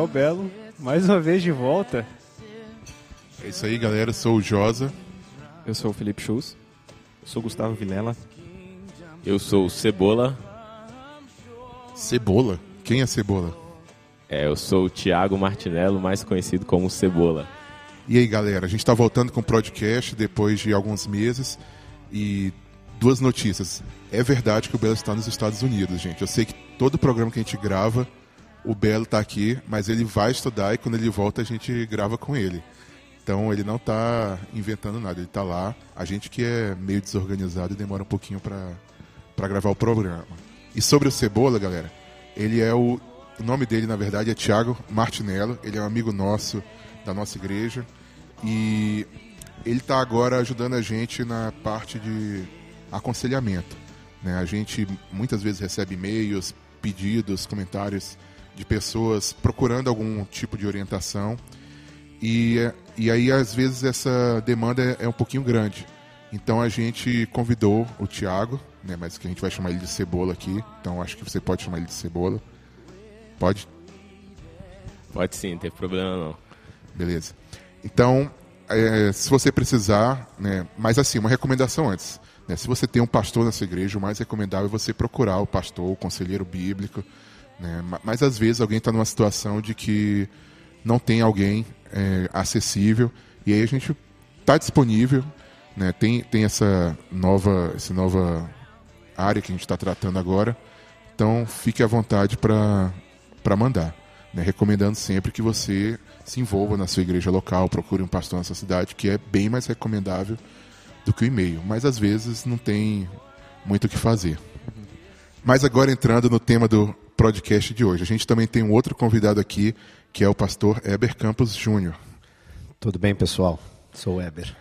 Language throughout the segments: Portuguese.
Rafael Belo, mais uma vez de volta. É isso aí, galera. Eu sou o Josa. Eu sou o Felipe Schultz. Eu sou o Gustavo Vilela. Eu sou o Cebola. Cebola? Quem é Cebola? É, eu sou o Thiago Martinello, mais conhecido como Cebola. E aí, galera, a gente está voltando com o podcast depois de alguns meses e duas notícias. É verdade que o Belo está nos Estados Unidos, gente. Eu sei que todo programa que a gente grava, o Belo está aqui, mas ele vai estudar e quando ele volta a gente grava com ele. Então ele não está inventando nada, ele está lá. A gente que é meio desorganizado e demora um pouquinho para gravar o programa. E sobre o Cebola, galera, ele é o. O nome dele, na verdade, é Thiago Martinello. Ele é um amigo nosso da nossa igreja. E ele está agora ajudando a gente na parte de aconselhamento. Né? A gente muitas vezes recebe e-mails, pedidos, comentários de pessoas procurando algum tipo de orientação. E, e aí, às vezes, essa demanda é, é um pouquinho grande. Então a gente convidou o Thiago, né, mas que a gente vai chamar ele de Cebola aqui. Então acho que você pode chamar ele de Cebola. Pode? Pode sim, não tem problema não. Beleza. Então, é, se você precisar, né, mas assim, uma recomendação antes. Né, se você tem um pastor na sua igreja, o mais recomendável é você procurar o pastor, o conselheiro bíblico. Né, mas às vezes alguém está numa situação de que não tem alguém é, acessível e aí a gente está disponível. Né, tem, tem essa nova, essa nova área que a gente está tratando agora. Então fique à vontade para mandar. Né, recomendando sempre que você se envolva na sua igreja local, procure um pastor na sua cidade, que é bem mais recomendável do que o e-mail. Mas às vezes não tem muito o que fazer. Mas agora entrando no tema do podcast de hoje, a gente também tem um outro convidado aqui, que é o pastor Eber Campos Júnior. Tudo bem, pessoal? Sou o Eber.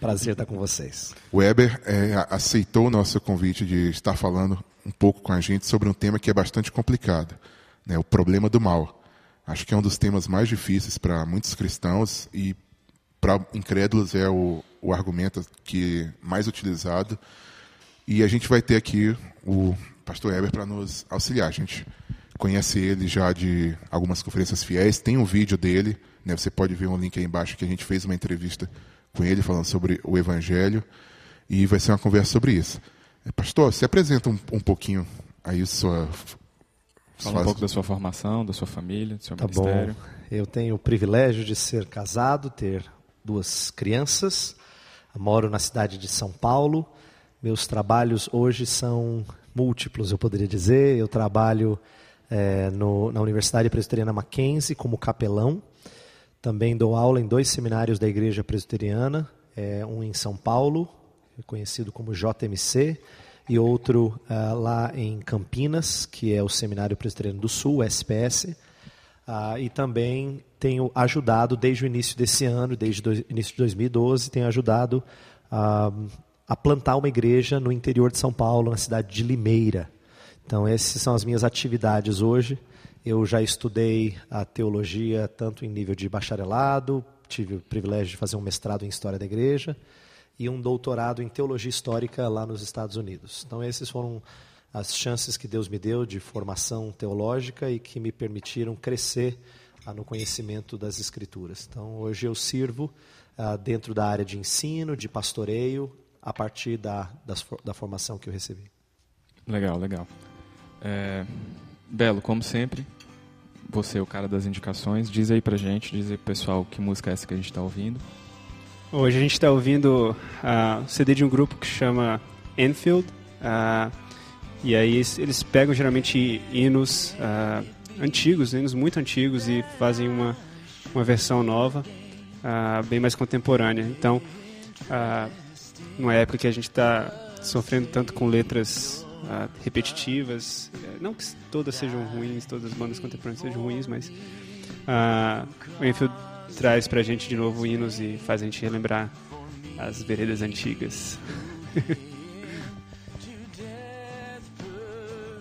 Prazer estar com vocês. O Eber é, aceitou o nosso convite de estar falando um pouco com a gente sobre um tema que é bastante complicado, né, o problema do mal. Acho que é um dos temas mais difíceis para muitos cristãos e para incrédulos é o, o argumento que mais utilizado. E a gente vai ter aqui o pastor Eber para nos auxiliar. A gente conhece ele já de algumas conferências fiéis, tem um vídeo dele, né? você pode ver um link aí embaixo que a gente fez uma entrevista com ele falando sobre o Evangelho e vai ser uma conversa sobre isso. Pastor, se apresenta um, um pouquinho aí sua Fala um pouco da sua formação, da sua família, do seu tá ministério. Bom. Eu tenho o privilégio de ser casado, ter duas crianças. Moro na cidade de São Paulo. Meus trabalhos hoje são múltiplos, eu poderia dizer. Eu trabalho é, no, na Universidade Presbiteriana Mackenzie como capelão. Também dou aula em dois seminários da Igreja Presbiteriana, é, um em São Paulo, conhecido como JMC, e outro uh, lá em Campinas, que é o Seminário Presbiteriano do Sul, SPS. Uh, e também tenho ajudado desde o início desse ano, desde o início de 2012, tenho ajudado uh, a plantar uma igreja no interior de São Paulo, na cidade de Limeira. Então, essas são as minhas atividades hoje. Eu já estudei a teologia tanto em nível de bacharelado, tive o privilégio de fazer um mestrado em História da Igreja, e um doutorado em teologia histórica lá nos Estados Unidos. Então, esses foram as chances que Deus me deu de formação teológica e que me permitiram crescer ah, no conhecimento das Escrituras. Então, hoje eu sirvo ah, dentro da área de ensino, de pastoreio, a partir da, das, da formação que eu recebi. Legal, legal. É, Belo, como sempre, você é o cara das indicações. Diz aí pra gente, diz aí pro pessoal que música é essa que a gente está ouvindo. Hoje a gente está ouvindo uh, o CD de um grupo que chama Enfield. Uh, e aí eles pegam geralmente hinos uh, antigos, hinos muito antigos, e fazem uma, uma versão nova, bem mais contemporânea. Então, numa época que a gente está sofrendo tanto com letras repetitivas, não que todas sejam ruins, todas as bandas contemporâneas sejam ruins, mas o Enfield traz pra gente de novo hinos e faz a gente relembrar as veredas antigas.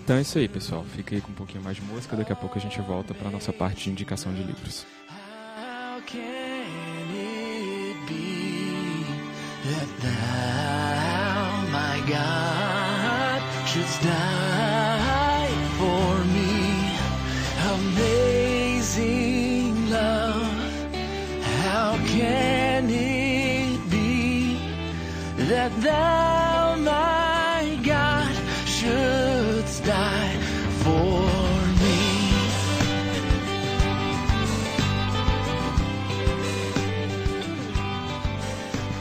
então é isso aí, pessoal. Fica aí com um pouquinho mais de música. Daqui a pouco a gente volta para nossa parte de indicação de livros. that thou, my God, shouldst die for me. Amazing love, how can it be that thou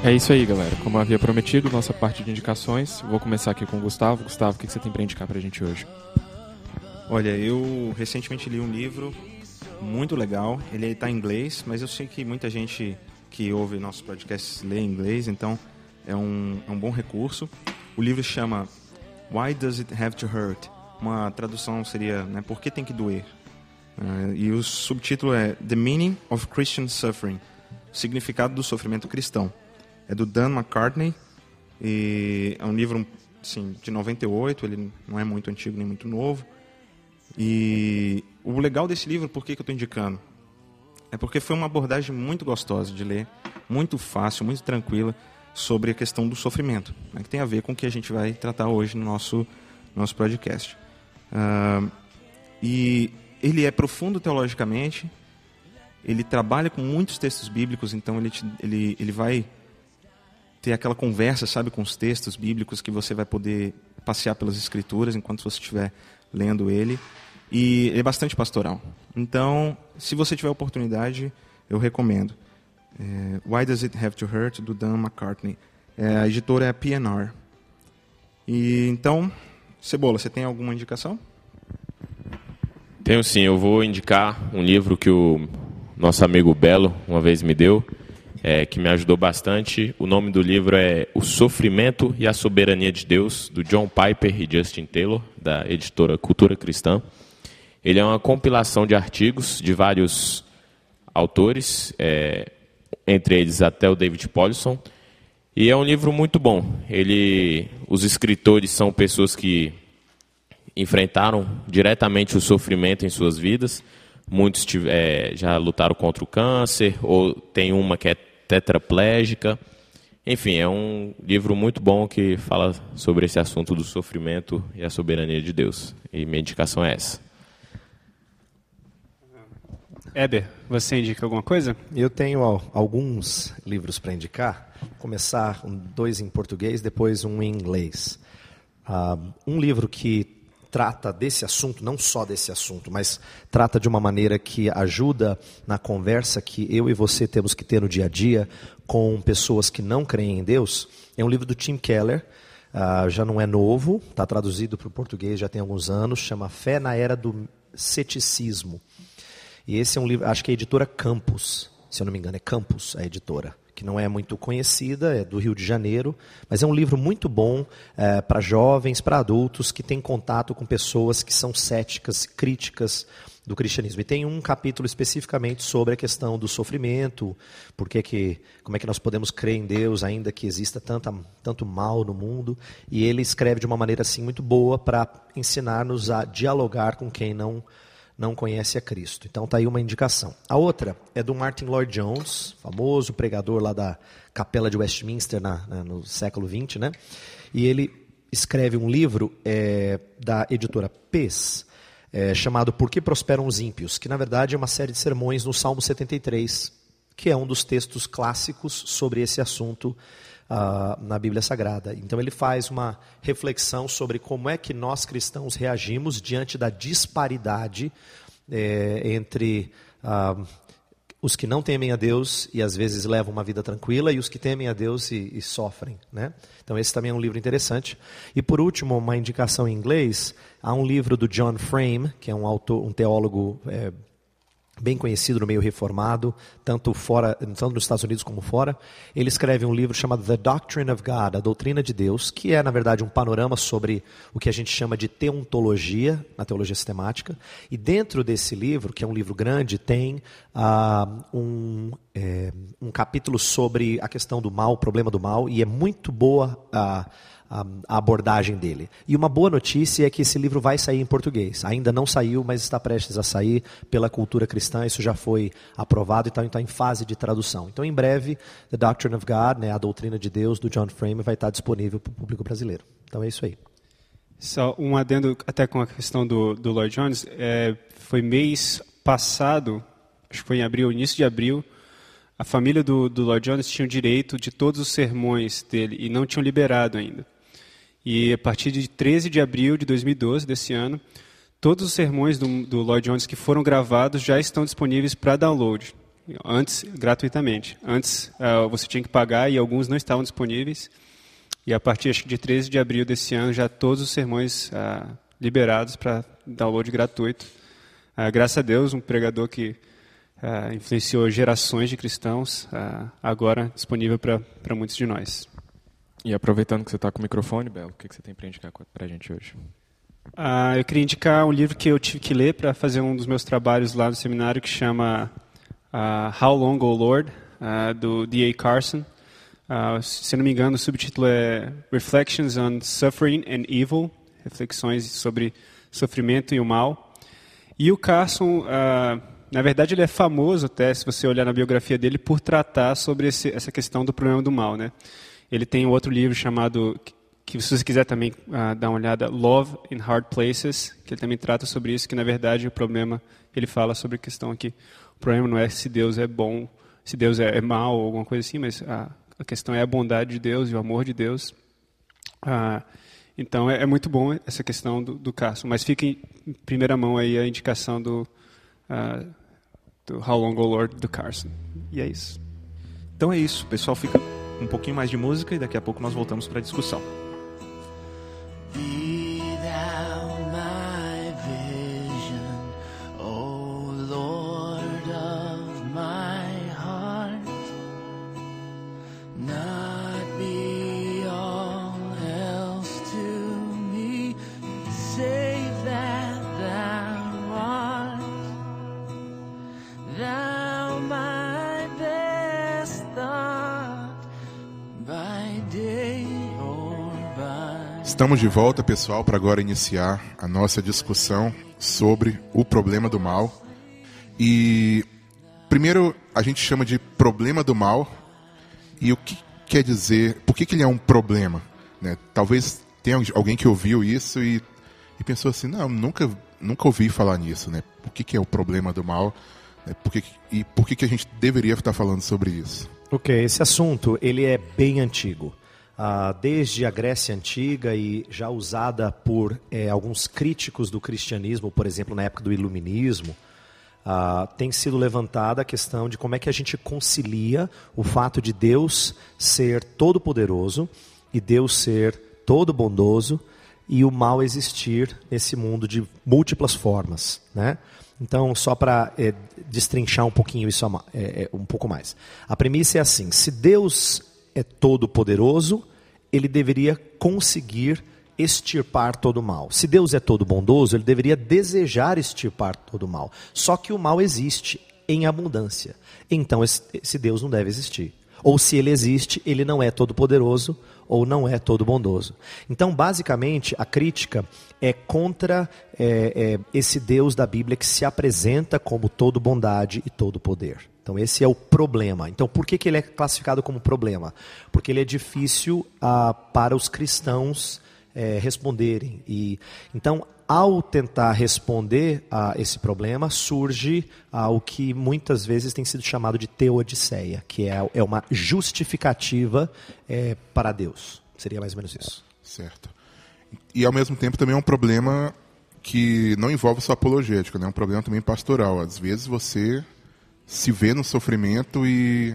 É isso aí, galera. Como havia prometido, nossa parte de indicações. Vou começar aqui com o Gustavo. Gustavo, o que você tem para indicar pra gente hoje? Olha, eu recentemente li um livro muito legal. Ele está em inglês, mas eu sei que muita gente que ouve nossos podcasts lê em inglês, então é um, é um bom recurso. O livro chama Why Does It Have to Hurt? Uma tradução seria né, Por que tem que doer? Uh, e o subtítulo é The Meaning of Christian Suffering Significado do Sofrimento Cristão. É do Dan McCartney e é um livro assim, de 98, ele não é muito antigo nem muito novo. E o legal desse livro, por que, que eu estou indicando? É porque foi uma abordagem muito gostosa de ler, muito fácil, muito tranquila, sobre a questão do sofrimento, né, que tem a ver com o que a gente vai tratar hoje no nosso, nosso podcast. Uh, e ele é profundo teologicamente, ele trabalha com muitos textos bíblicos, então ele, te, ele, ele vai ter aquela conversa, sabe, com os textos bíblicos que você vai poder passear pelas escrituras enquanto você estiver lendo ele. E é bastante pastoral. Então, se você tiver oportunidade, eu recomendo. É, Why Does It Have to Hurt, do Dan McCartney. É, a editora é a PNR. E, então, Cebola, você tem alguma indicação? Tenho sim, eu vou indicar um livro que o nosso amigo Belo uma vez me deu, é, que me ajudou bastante. O nome do livro é O Sofrimento e a Soberania de Deus, do John Piper e Justin Taylor, da editora Cultura Cristã. Ele é uma compilação de artigos de vários autores, é, entre eles até o David Paulson, e é um livro muito bom. Ele, os escritores são pessoas que enfrentaram diretamente o sofrimento em suas vidas. Muitos é, já lutaram contra o câncer, ou tem uma que é tetraplégica. Enfim, é um livro muito bom que fala sobre esse assunto do sofrimento e a soberania de Deus. E minha indicação é essa. Eber, você indica alguma coisa? Eu tenho alguns livros para indicar. Vou começar dois em português, depois um em inglês. Uh, um livro que trata desse assunto, não só desse assunto, mas trata de uma maneira que ajuda na conversa que eu e você temos que ter no dia a dia com pessoas que não creem em Deus. É um livro do Tim Keller, uh, já não é novo, está traduzido para o português já tem alguns anos, chama Fé na Era do Ceticismo. E esse é um livro, acho que é a editora Campus, se eu não me engano, é Campus a editora, que não é muito conhecida, é do Rio de Janeiro, mas é um livro muito bom é, para jovens, para adultos que têm contato com pessoas que são céticas, críticas do cristianismo. E tem um capítulo especificamente sobre a questão do sofrimento, porque que, como é que nós podemos crer em Deus ainda que exista tanta, tanto mal no mundo. E ele escreve de uma maneira assim muito boa para ensinar-nos a dialogar com quem não não conhece a Cristo. Então está aí uma indicação. A outra é do Martin Lloyd Jones, famoso pregador lá da Capela de Westminster na, na, no século XX, né? E ele escreve um livro é, da editora PES, é, chamado Por que Prosperam os Ímpios, que na verdade é uma série de sermões no Salmo 73, que é um dos textos clássicos sobre esse assunto uh, na Bíblia Sagrada. Então ele faz uma reflexão sobre como é que nós cristãos reagimos diante da disparidade é, entre uh, os que não temem a Deus e às vezes levam uma vida tranquila e os que temem a Deus e, e sofrem. Né? Então esse também é um livro interessante. E por último, uma indicação em inglês, há um livro do John Frame, que é um autor, um teólogo é, bem conhecido no meio reformado, tanto fora, tanto nos Estados Unidos como fora. Ele escreve um livro chamado The Doctrine of God, a doutrina de Deus, que é na verdade um panorama sobre o que a gente chama de teontologia na teologia sistemática. E dentro desse livro, que é um livro grande, tem ah, um, é, um capítulo sobre a questão do mal, o problema do mal, e é muito boa a a, abordagem dele. E uma boa notícia é que esse livro vai sair em português. Ainda não saiu, mas está prestes a sair pela cultura cristã. Isso já foi aprovado e está então, em fase de tradução. Então, em breve, The Doctrine of God, né, a doutrina de Deus, do John Frame, vai estar disponível para o público brasileiro. Então, é isso aí. Só um adendo até com a questão do, do Lloyd Jones. É, foi mês passado, acho que foi em abril, início de abril, a família do, do Lloyd Jones tinha o direito de todos os sermões dele e não tinham liberado ainda. E a partir de 13 de abril de 2012, desse ano, todos os sermões do, do Lloyd Jones que foram gravados já estão disponíveis para download. Antes, gratuitamente. Antes, uh, você tinha que pagar e alguns não estavam disponíveis. E a partir de 13 de abril desse ano, já todos os sermões uh, liberados para download gratuito. Uh, graças a Deus, um pregador que influenciou gerações de cristãos, agora disponível para muitos de nós. E aproveitando que você está com o microfone, Belo, o que, que você tem para indicar para a gente hoje? Uh, eu queria indicar um livro que eu tive que ler para fazer um dos meus trabalhos lá no seminário, que chama How Long, O Lord, do D.A. Carson. se não me engano, o subtítulo é Reflections on Suffering and Evil, reflexões sobre sofrimento e o mal. E o Carson na verdade, ele é famoso até, se você olhar na biografia dele, por tratar sobre esse, essa questão do problema do mal. Né? Ele tem outro livro chamado, que se você quiser também uh, dar uma olhada, Love in Hard Places, que ele também trata sobre isso, que na verdade o problema, ele fala sobre a questão aqui, o problema não é se Deus é bom, se Deus é, é mal ou alguma coisa assim, mas a, a, questão é a bondade de Deus e o amor de Deus. Uh, então é, é, muito bom essa questão do, do Carson, mas fica em primeira mão aí a indicação do uh, do How Long, O Lord, do Carson. E é isso. Então é isso, pessoal. Fica um pouquinho mais de música e daqui a pouco nós voltamos para a discussão. Be Estamos de volta, pessoal, para agora iniciar a nossa discussão sobre o problema do mal. E primeiro a gente chama de problema do mal. E o que quer dizer, por que, que ele é um problema? Né? Talvez tenha alguém que ouviu isso e, e pensou assim, não, nunca, nunca ouvi falar nisso. Né? O que, que é o problema do mal? Né? Por que, e por que, que a gente deveria estar falando sobre isso? Ok, esse assunto ele é bem antigo. Ah, desde a Grécia Antiga e já usada por eh, alguns críticos do cristianismo, por exemplo, na época do Iluminismo, ah, tem sido levantada a questão de como é que a gente concilia o fato de Deus ser todo-poderoso e Deus ser todo-bondoso e o mal existir nesse mundo de múltiplas formas, né? Então, só para é, destrinchar um pouquinho isso é, é, um pouco mais. A premissa é assim: se Deus é todo poderoso, ele deveria conseguir extirpar todo o mal. Se Deus é todo bondoso, ele deveria desejar extirpar todo o mal. Só que o mal existe em abundância. Então esse, esse Deus não deve existir. Ou se ele existe, ele não é todo poderoso ou não é todo bondoso. Então, basicamente, a crítica é contra é, é, esse Deus da Bíblia que se apresenta como todo bondade e todo poder. Então esse é o problema. Então por que, que ele é classificado como problema? Porque ele é difícil ah, para os cristãos eh, responderem. E então ao tentar responder a esse problema surge ah, o que muitas vezes tem sido chamado de teodiceia, que é, é uma justificativa eh, para Deus. Seria mais ou menos isso. Certo. E ao mesmo tempo também é um problema que não envolve só apologética, né? é um problema também pastoral. Às vezes você se vê no sofrimento e,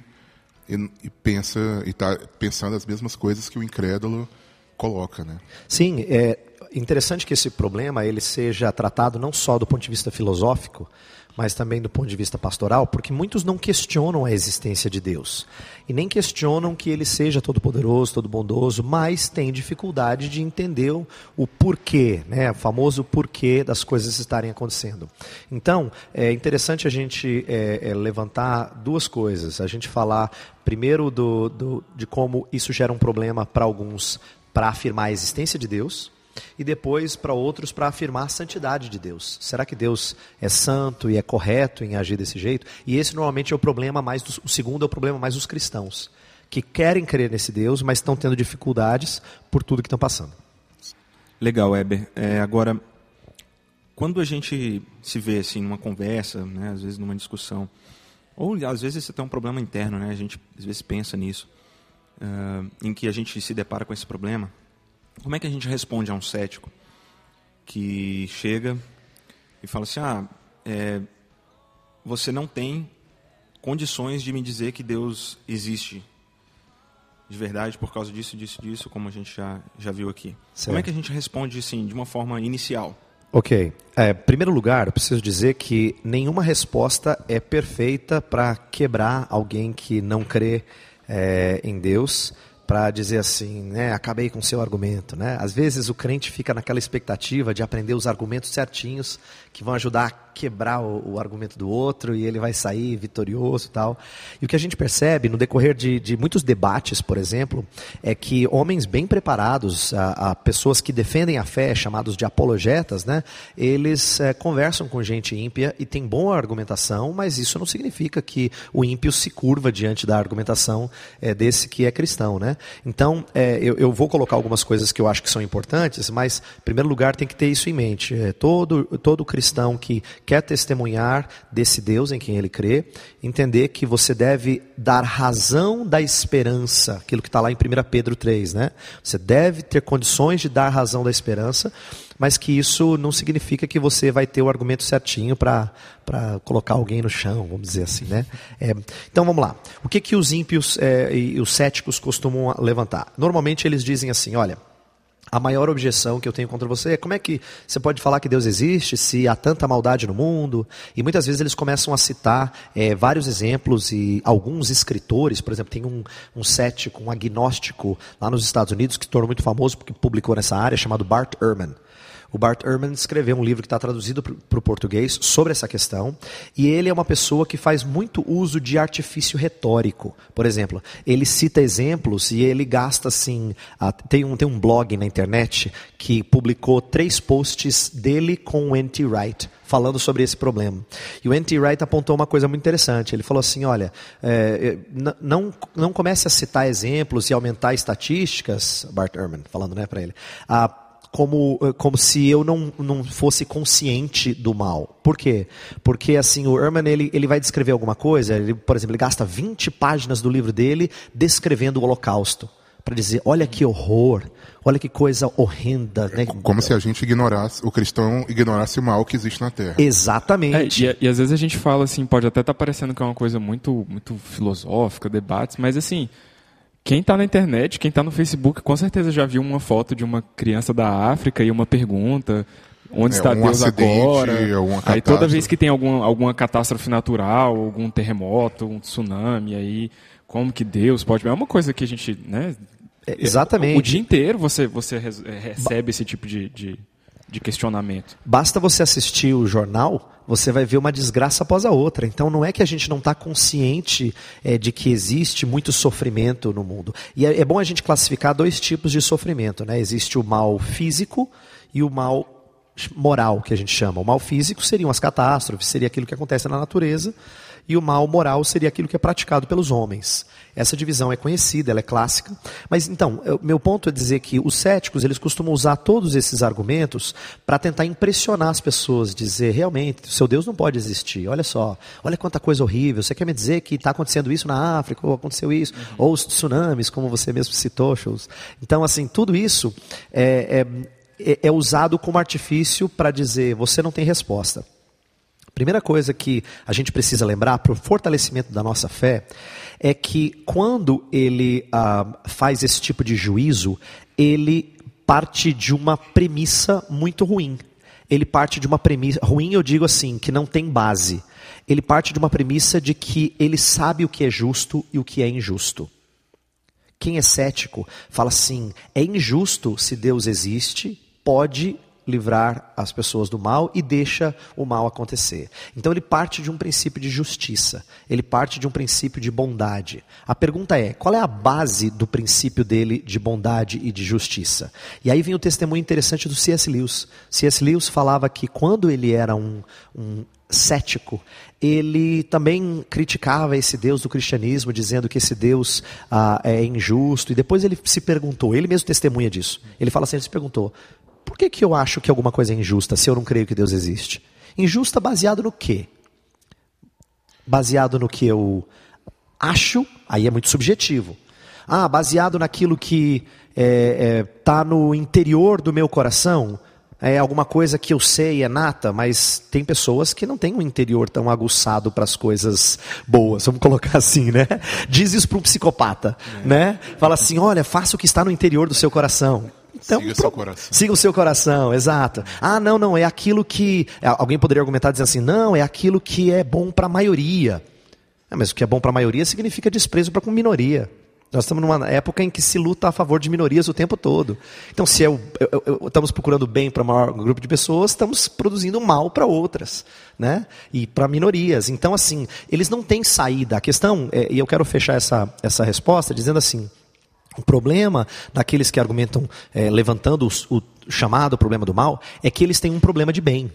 e, e pensa e está pensando as mesmas coisas que o incrédulo coloca, né? Sim, é interessante que esse problema ele seja tratado não só do ponto de vista filosófico, mas também do ponto de vista pastoral, porque muitos não questionam a existência de Deus e nem questionam que ele seja todo poderoso, todo bondoso, mas têm dificuldade de entender o, o porquê, né, o famoso porquê das coisas estarem acontecendo. Então, é interessante a gente é, é, levantar duas coisas. A gente falar primeiro do, do, de como isso gera um problema para alguns para afirmar a existência de Deus e depois para outros para afirmar a santidade de Deus. Será que Deus é santo e é correto em agir desse jeito? E esse normalmente é o problema mais dos, o segundo é o problema mais dos cristãos que querem crer nesse Deus, mas estão tendo dificuldades por tudo que estão passando. Legal, Weber. É, agora, quando a gente se vê assim numa conversa, né, às vezes numa discussão, Ou às vezes você tem um problema interno, né? A gente às vezes pensa nisso, ah, em que a gente se depara com esse problema. Como é que a gente responde a um cético que chega e fala assim: ah, é, você não tem condições de me dizer que Deus existe de verdade por causa disso, disso, disso, como a gente já, já viu aqui. Como é Certo. que a gente responde assim, de uma forma inicial? Ok. É, em primeiro lugar, eu preciso dizer que nenhuma resposta é perfeita para quebrar alguém que não crê é, em Deus, para dizer assim, né, acabei com seu argumento. Né? Às vezes o crente fica naquela expectativa de aprender os argumentos certinhos que vão ajudar a quebrar o, o argumento do outro e ele vai sair vitorioso e tal. E o que a gente percebe no decorrer de, de muitos debates, por exemplo, é que homens bem preparados, a, a pessoas que defendem a fé, chamados de apologetas, né, eles eh, conversam com gente ímpia e têm boa argumentação, mas isso não significa que o ímpio se curva diante da argumentação eh, desse que é cristão. Né? Então, eh, eu, eu vou colocar algumas coisas que eu acho que são importantes, mas, em primeiro lugar, tem que ter isso em mente. Eh, todo, todo cristão que quer testemunhar desse Deus em quem ele crê, entender que você deve dar razão da esperança, aquilo que está lá em 1 Pedro 3, né? Você deve ter condições de dar razão da esperança, mas que isso não significa que você vai ter o argumento certinho para colocar alguém no chão, vamos dizer assim, né? É, então vamos lá. O que, que os ímpios é, e os céticos costumam levantar? Normalmente eles dizem assim: olha. A maior objeção que eu tenho contra você é como é que você pode falar que Deus existe se há tanta maldade no mundo? E muitas vezes eles começam a citar eh, vários exemplos e alguns escritores, por exemplo, tem um, um cético, um agnóstico lá nos Estados Unidos que se tornou muito famoso porque publicou nessa área, chamado Bart Ehrman. O Bart Ehrman escreveu um livro que está traduzido para o português sobre essa questão, e ele é uma pessoa que faz muito uso de artifício retórico. Por exemplo, ele cita exemplos e ele gasta assim. ah, tem, um, tem um blog na internet que publicou três posts dele com o N.T. Wright falando sobre esse problema. E o N.T. Wright apontou uma coisa muito interessante. Ele falou assim: olha, é, n- não, não comece a citar exemplos e aumentar estatísticas, Bart Ehrman falando né, para ele. ah, como, eh, como se eu não, não fosse consciente do mal. Por quê? Porque assim, o Ehrman ele, ele vai descrever alguma coisa, ele, por exemplo, ele gasta 20 páginas do livro dele descrevendo o holocausto. Para dizer, olha que horror, olha que coisa horrenda. Né? Como se a gente ignorasse, o cristão ignorasse o mal que existe na Terra. É, Exatamente. e, e às vezes a gente fala assim, pode até estar parecendo que é uma coisa muito, muito filosófica, debates, mas assim, quem está na internet, quem está no Facebook, com certeza já viu uma foto de uma criança da África e uma pergunta. Onde É, está um Deus acidente, agora? Aí toda vez que tem alguma, alguma catástrofe natural, algum terremoto, um tsunami, aí como que Deus pode... É uma coisa que a gente, né? É, exatamente. O dia inteiro você, você eh, recebe esse tipo de, de, de questionamento. Basta você assistir o jornal, você vai ver uma desgraça após a outra. Então não é que a gente não está consciente eh, de que existe muito sofrimento no mundo. E é, é bom a gente classificar dois tipos de sofrimento. Né? Existe o mal físico e o mal moral, que a gente chama. O mal físico seriam as catástrofes, seria aquilo que acontece na natureza. E o mal moral seria aquilo que é praticado pelos homens. Essa divisão é conhecida, ela é clássica. Mas então, eu- meu ponto é dizer que os céticos, eles costumam usar todos esses argumentos para tentar impressionar as pessoas, dizer, realmente, o seu Deus não pode existir. Olha só, olha quanta coisa horrível. Você quer me dizer que está acontecendo isso na África, ou aconteceu isso, ou os tsunamis, como você mesmo citou, Schultz. Então, assim, tudo isso é, é, é- é usado como artifício para dizer, você não tem resposta. Primeira coisa que a gente precisa lembrar para o fortalecimento da nossa fé é que quando ele ah, faz esse tipo de juízo, ele parte de uma premissa muito ruim. Ele parte de uma premissa ruim, eu digo assim, que não tem base. Ele parte de uma premissa de que ele sabe o que é justo e o que é injusto. Quem é cético fala assim: é injusto se Deus existe, pode livrar as pessoas do mal e deixa o mal acontecer. Então ele parte de um princípio de justiça, ele parte de um princípio de bondade. A pergunta é: qual é a base do princípio dele de bondade e de justiça? E aí vem o testemunho interessante do C.S. Lewis. C.S. Lewis falava que quando ele era um, um cético, ele também criticava esse Deus do cristianismo, dizendo que esse Deus ah, é injusto. E depois ele se perguntou, ele mesmo testemunha disso. Ele fala assim: ele se perguntou, por que, que eu acho que alguma coisa é injusta se eu não creio que Deus existe? Injusta baseado no quê? Baseado no que eu acho, aí é muito subjetivo. Ah, baseado naquilo que está é, é, tá no interior do meu coração, é alguma coisa que eu sei, é nata, mas tem pessoas que não têm um interior tão aguçado para as coisas boas, vamos colocar assim, né? Diz isso para um psicopata, é. né? Fala assim, olha, faça o que está no interior do seu coração. Então, siga o seu coração. Siga o seu coração, exato. Ah, não, não, é aquilo que. é, Alguém poderia argumentar dizendo assim, não, é aquilo que é bom para a maioria. É, mas o que é bom para a maioria significa desprezo para com minoria. Nós estamos numa época em que se luta a favor de minorias o tempo todo. Então, se eu, eu, eu, estamos procurando bem para um maior grupo de pessoas, estamos produzindo mal para outras, né? E para minorias. Então, assim, eles não têm saída. A questão, é, e eu quero fechar essa, essa resposta dizendo assim: o problema daqueles que argumentam, é, levantando o, o chamado problema do mal, é que eles têm um problema de bem.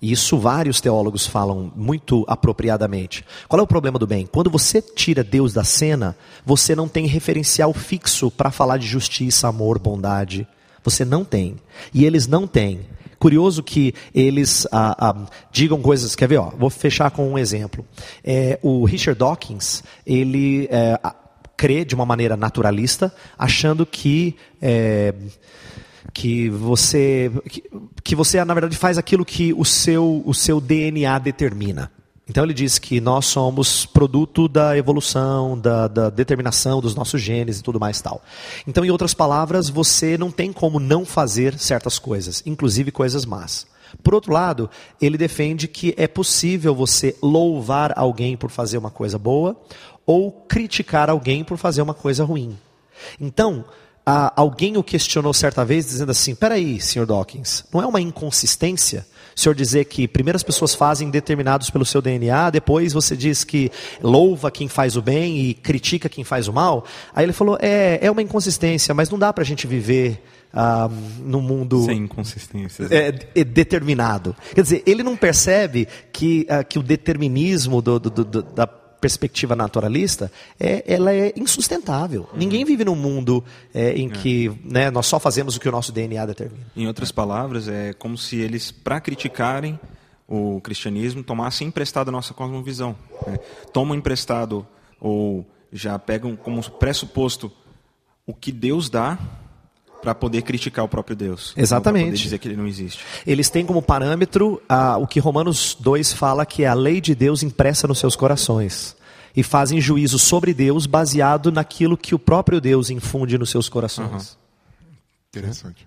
E isso vários teólogos falam muito apropriadamente. Qual é o problema do bem? Quando você tira Deus da cena, você não tem referencial fixo para falar de justiça, amor, bondade. Você não tem. E eles não têm. Curioso que eles ah, ah, digam coisas. Quer ver? Ó, vou fechar com um exemplo. É, o Richard Dawkins, ele é, crê de uma maneira naturalista, achando que. É, que você que, que você na verdade faz aquilo que o seu o seu DNA determina. Então ele diz que nós somos produto da evolução, da, da, determinação dos nossos genes e tudo mais tal. Então, em outras palavras, você não tem como não fazer certas coisas, inclusive coisas más. Por outro lado, ele defende que é possível você louvar alguém por fazer uma coisa boa ou criticar alguém por fazer uma coisa ruim. Então, alguém o questionou certa vez, dizendo assim: peraí, Sr. Dawkins, não é uma inconsistência o senhor dizer que primeiro as pessoas fazem determinados pelo seu DNA, depois você diz que louva quem faz o bem e critica quem faz o mal? Aí ele falou: é, é uma inconsistência, mas não dá para a gente viver. Ah, no mundo sem inconsistências é, é, determinado. Quer dizer, ele não percebe que, ah, que o determinismo do, do, do, da perspectiva naturalista, é, ela é insustentável. Uhum. Ninguém vive num mundo é, em é. que né, nós só fazemos o que o nosso DNA determina. Em outras palavras, é como se eles, para criticarem o cristianismo, tomassem emprestado a nossa cosmovisão. Né? Tomam emprestado ou já pegam como pressuposto o que Deus dá para poder criticar o próprio Deus. Exatamente. Para dizer que ele não existe. Eles têm como parâmetro ah, o que Romanos 2 fala que é a lei de Deus impressa nos seus corações. E fazem juízo sobre Deus baseado naquilo que o próprio Deus infunde nos seus corações. Uhum. Interessante.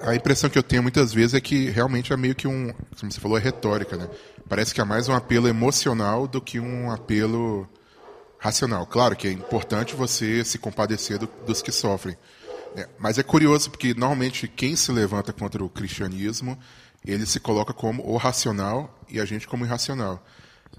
A impressão que eu tenho muitas vezes é que realmente é meio que um, como você falou, é retórica, né? Parece que é mais um apelo emocional do que um apelo racional. Claro que é importante você se compadecer do, dos que sofrem. É, mas é curioso porque normalmente quem se levanta contra o cristianismo, ele se coloca como o racional e a gente como irracional.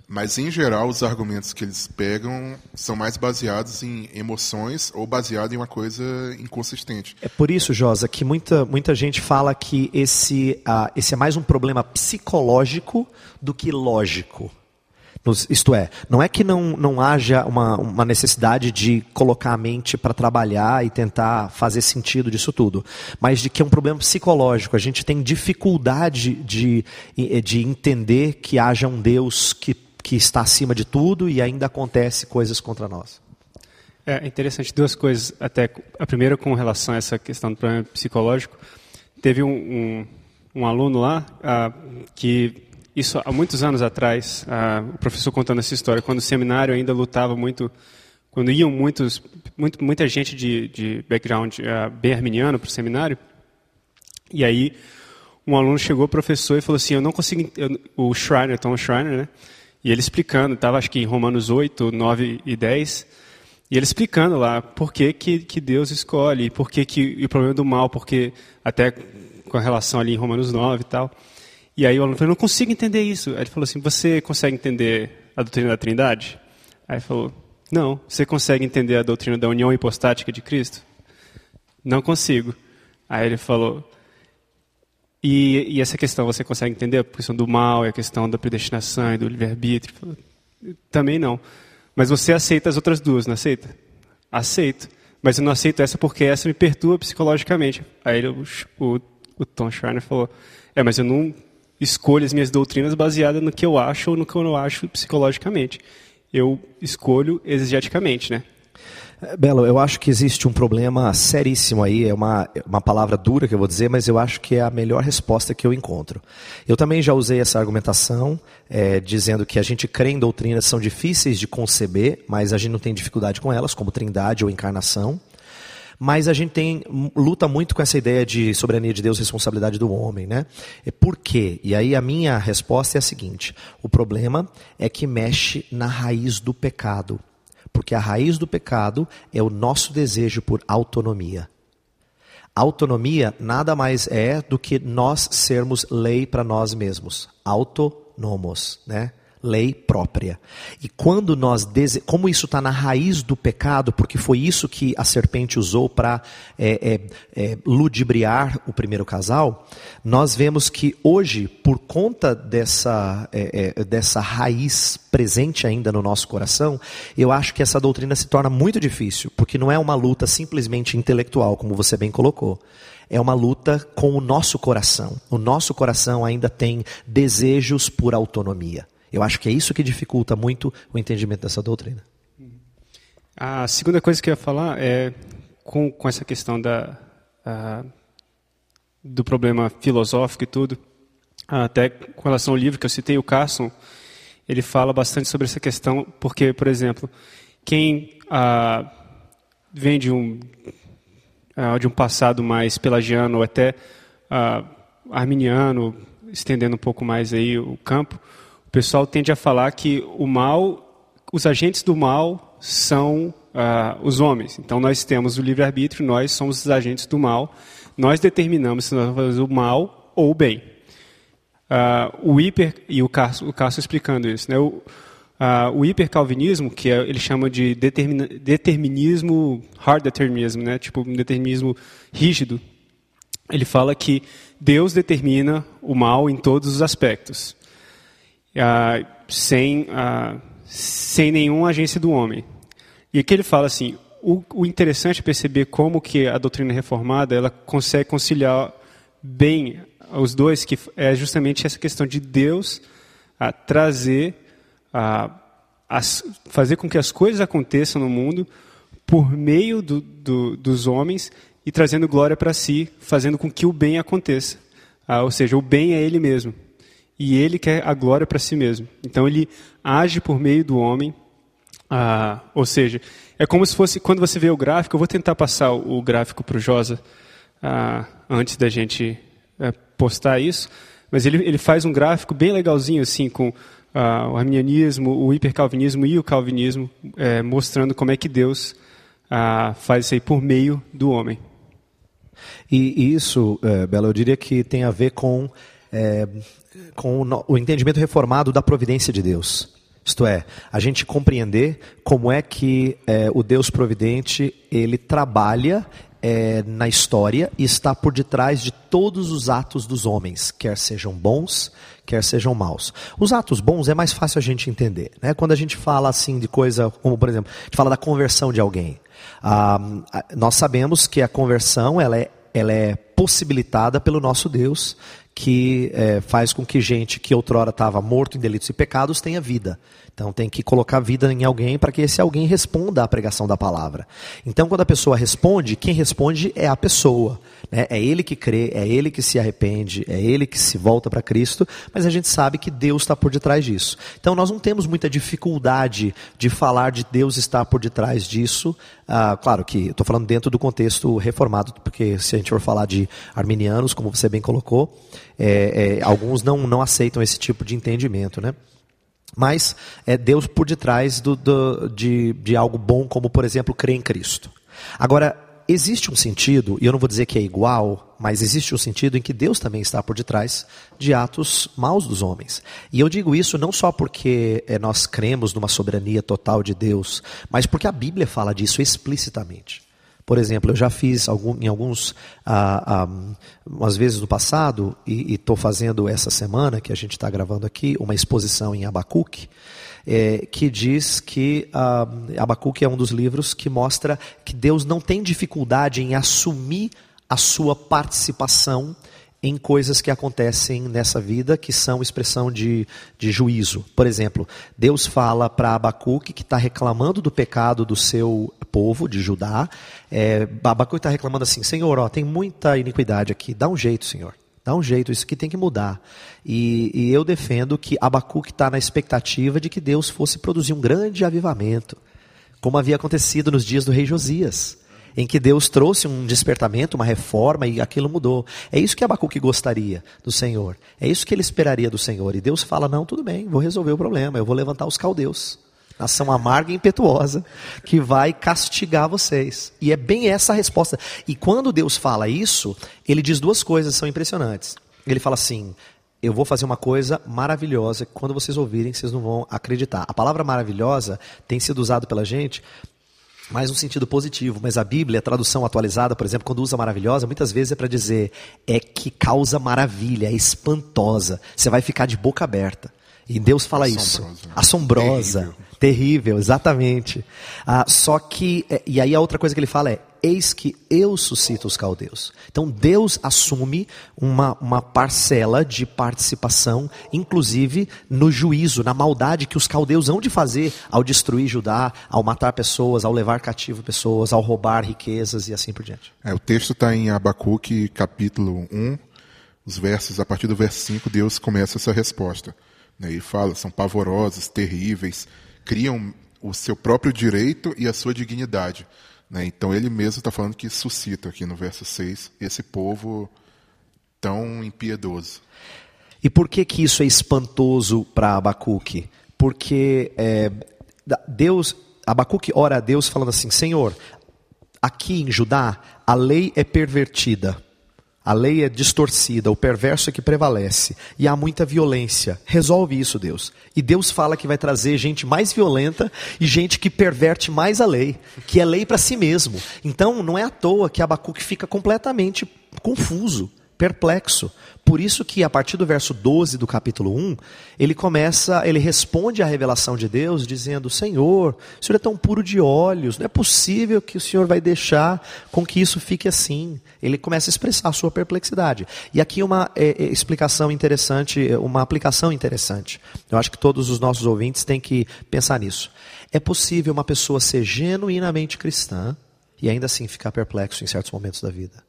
Mas em geral os argumentos que eles pegam são mais baseados em emoções ou baseados em uma coisa inconsistente. É por isso, Josa, que muita, muita gente fala que esse, uh, esse é mais um problema psicológico do que lógico. Isto é, não é que não, não haja uma, uma necessidade de colocar a mente para trabalhar e tentar fazer sentido disso tudo, mas de que é um problema psicológico. A gente tem dificuldade de, de entender que haja um Deus que, que está acima de tudo e ainda acontece coisas contra nós. É interessante duas coisas. Até a primeira com relação a essa questão do problema psicológico. Teve um, um, um aluno lá uh, que isso há muitos anos atrás, o professor contando essa história, quando o seminário ainda lutava muito, quando iam muitos, muito, muita gente de, de background uh, bem arminiano para o seminário, e aí um aluno chegou ao professor e falou assim, eu não consigo, eu, o Schreiner, Tom Schreiner, né? E ele explicando, estava acho que em Romanos 8, 9 e 10, e ele explicando lá por que, que, que Deus escolhe, por que, que e o problema do mal, porque até com a relação ali em Romanos 9 e tal. E aí o aluno falou, não consigo entender isso. Aí ele falou assim, você consegue entender a doutrina da trindade? Aí ele falou, não. Você consegue entender a doutrina da união hipostática de Cristo? Não consigo. Aí ele falou, e, e essa questão você consegue entender? A questão do mal a questão da predestinação e do livre-arbítrio? Também não. Mas você aceita as outras duas, não aceita? Aceito. Mas eu não aceito essa porque essa me perturba psicologicamente. Aí ele, o, o Tom Schreiner falou, é, mas eu não escolho as minhas doutrinas baseadas no que eu acho ou no que eu não acho psicologicamente. Eu escolho exegeticamente, né? É, Belo, eu acho que existe um problema seríssimo aí, é uma, uma palavra dura que eu vou dizer, mas eu acho que é a melhor resposta que eu encontro. Eu também já usei essa argumentação, é, dizendo que a gente crê em doutrinas que são difíceis de conceber, mas a gente não tem dificuldade com elas, como trindade ou encarnação. Mas a gente tem, luta muito com essa ideia de soberania de Deus, responsabilidade do homem, né? Por quê? E aí a minha resposta é a seguinte: o problema é que mexe na raiz do pecado. Porque a raiz do pecado é o nosso desejo por autonomia. Autonomia nada mais é do que nós sermos lei para nós mesmos. Autonomos, né? Lei própria. E quando nós, dese... como isso está na raiz do pecado, porque foi isso que a serpente usou para é, é, é, ludibriar o primeiro casal, nós vemos que hoje, por conta dessa, é, é, dessa raiz presente ainda no nosso coração, eu acho que essa doutrina se torna muito difícil, porque não é uma luta simplesmente intelectual, como você bem colocou é uma luta com o nosso coração. O nosso coração ainda tem desejos por autonomia. Eu acho que é isso que dificulta muito o entendimento dessa doutrina. A segunda coisa que eu ia falar é com, com essa questão da, do problema filosófico e tudo, até com relação ao livro que eu citei, o Carson, ele fala bastante sobre essa questão, porque, por exemplo, quem ah, vem de um, de um passado mais pelagiano ou até arminiano, estendendo um pouco mais aí o campo, o pessoal tende a falar que o mal, os agentes do mal são uh, os homens. Então nós temos o livre-arbítrio, nós somos os agentes do mal, nós determinamos se nós vamos fazer o mal ou o bem. Uh, o hiper, e o Cássio, o explicando isso, né? o, uh, o hipercalvinismo, que é, ele chama de determina, determinismo, hard determinism, né? tipo um determinismo rígido, ele fala que Deus determina o mal em todos os aspectos ah, sem, ah, sem nenhuma agência do homem. E aqui ele fala assim, o, o, interessante é perceber como que a doutrina reformada ela consegue conciliar bem os dois, que é justamente essa questão de Deus ah, trazer, as, fazer com que as coisas aconteçam no mundo por meio do, do, dos homens e trazendo glória para si, fazendo com que o bem aconteça. Ah, ou seja, o bem é ele mesmo e ele quer a glória para si mesmo. Então ele age por meio do homem, ah, ou seja, é como se fosse quando você vê o gráfico. Eu vou tentar passar o gráfico para o Josa ah, antes da gente é, postar isso, mas ele, ele faz um gráfico bem legalzinho assim com ah, o arminianismo, o hipercalvinismo e o calvinismo, é, mostrando como é que Deus ah, faz isso aí por meio do homem. E isso, é, Bela, eu diria que tem a ver com é, com o entendimento reformado da providência de Deus. Isto é, a gente compreender como é que é, o Deus providente ele trabalha é, na história e está por detrás de todos os atos dos homens, quer sejam bons, quer sejam maus. Os atos bons é mais fácil a gente entender, né? Quando a gente fala assim de coisa, como por exemplo, a gente fala da conversão de alguém. Ah, nós sabemos que a conversão ela é, ela é possibilitada pelo nosso Deus que é, faz com que gente que outrora estava morto em delitos e pecados tenha vida. Então tem que colocar vida em alguém para que esse alguém responda à pregação da palavra. Então quando a pessoa responde, quem responde é a pessoa. Né? É ele que crê, é ele que se arrepende, é ele que se volta para Cristo, mas a gente sabe que Deus está por detrás disso. Então nós não temos muita dificuldade de falar de Deus estar por detrás disso. Ah, claro que estou falando dentro do contexto reformado, porque se a gente for falar de arminianos, como você bem colocou, é, é, alguns não, não aceitam esse tipo de entendimento, né? Mas é Deus por detrás do, do, de, de algo bom, como por exemplo crer em Cristo. Agora, existe um sentido, e eu não vou dizer que é igual, mas existe um sentido em que Deus também está por detrás de atos maus dos homens. E eu digo isso não só porque é, nós cremos numa soberania total de Deus, mas porque a Bíblia fala disso explicitamente. Por exemplo, eu já fiz algum, em alguns, ah, ah, umas vezes no passado, e estou fazendo essa semana, que a gente está gravando aqui, uma exposição em Abacuque, é, que diz que ah, Abacuque é um dos livros que mostra que Deus não tem dificuldade em assumir a sua participação em coisas que acontecem nessa vida que são expressão de, de juízo. Por exemplo, Deus fala para Abacuque que está reclamando do pecado do seu povo, de Judá. É, Abacuque está reclamando assim: Senhor, ó, tem muita iniquidade aqui, dá um jeito, Senhor. Dá um jeito, isso aqui tem que mudar. E, e eu defendo que Abacuque está na expectativa de que Deus fosse produzir um grande avivamento, como havia acontecido nos dias do rei Josias em que Deus trouxe um despertamento, uma reforma e aquilo mudou. É isso que Abacuque gostaria do Senhor. É isso que ele esperaria do Senhor. E Deus fala: não, tudo bem, vou resolver o problema, eu vou levantar os caldeus. Nação amarga e impetuosa que vai castigar vocês. E é bem essa a resposta. E quando Deus fala isso, ele diz duas coisas que são impressionantes. Ele fala assim: eu vou fazer uma coisa maravilhosa que quando vocês ouvirem, vocês não vão acreditar. A palavra maravilhosa tem sido usada pela gente mais no sentido positivo, mas a Bíblia, a tradução atualizada, por exemplo, quando usa maravilhosa, muitas vezes é para dizer é que causa maravilha, é espantosa. Você vai ficar de boca aberta. E Deus fala isso. Assombrosa. Terrível. Terrível, exatamente. Ah, só que, é, e aí a outra coisa que ele fala é: eis que eu suscito os caldeus. Então Deus assume uma, uma parcela de participação, inclusive no juízo, na maldade que os caldeus hão de fazer ao destruir Judá, ao matar pessoas, ao levar cativo pessoas, ao roubar riquezas e assim por diante. É, o texto está em Abacuque, capítulo 1, os versos, a partir do verso 5, Deus começa essa resposta. Né? Fala, são pavorosos, terríveis, criam o seu próprio direito e a sua dignidade. Né? Então ele mesmo está falando que suscita aqui no verso 6 esse povo tão impiedoso. E por que que isso é espantoso para Abacuque? Porque é, Deus, Abacuque ora a Deus falando assim, Senhor, aqui em Judá a lei é pervertida, a lei é distorcida, o perverso é que prevalece e há muita violência. Resolve isso, Deus. E Deus fala que vai trazer gente mais violenta e gente que perverte mais a lei, que é lei para si mesmo. Então não é à toa que Abacuque fica completamente confuso perplexo. Por isso que a partir do verso 12 do capítulo 1, ele começa, ele responde à revelação de Deus dizendo: "Senhor, o Senhor é tão puro de olhos, não é possível que o Senhor vai deixar com que isso fique assim". Ele começa a expressar a sua perplexidade. E aqui uma é, é, explicação interessante, é, uma aplicação interessante. Eu acho que todos os nossos ouvintes têm que pensar nisso. É possível uma pessoa ser genuinamente cristã e ainda assim ficar perplexo em certos momentos da vida.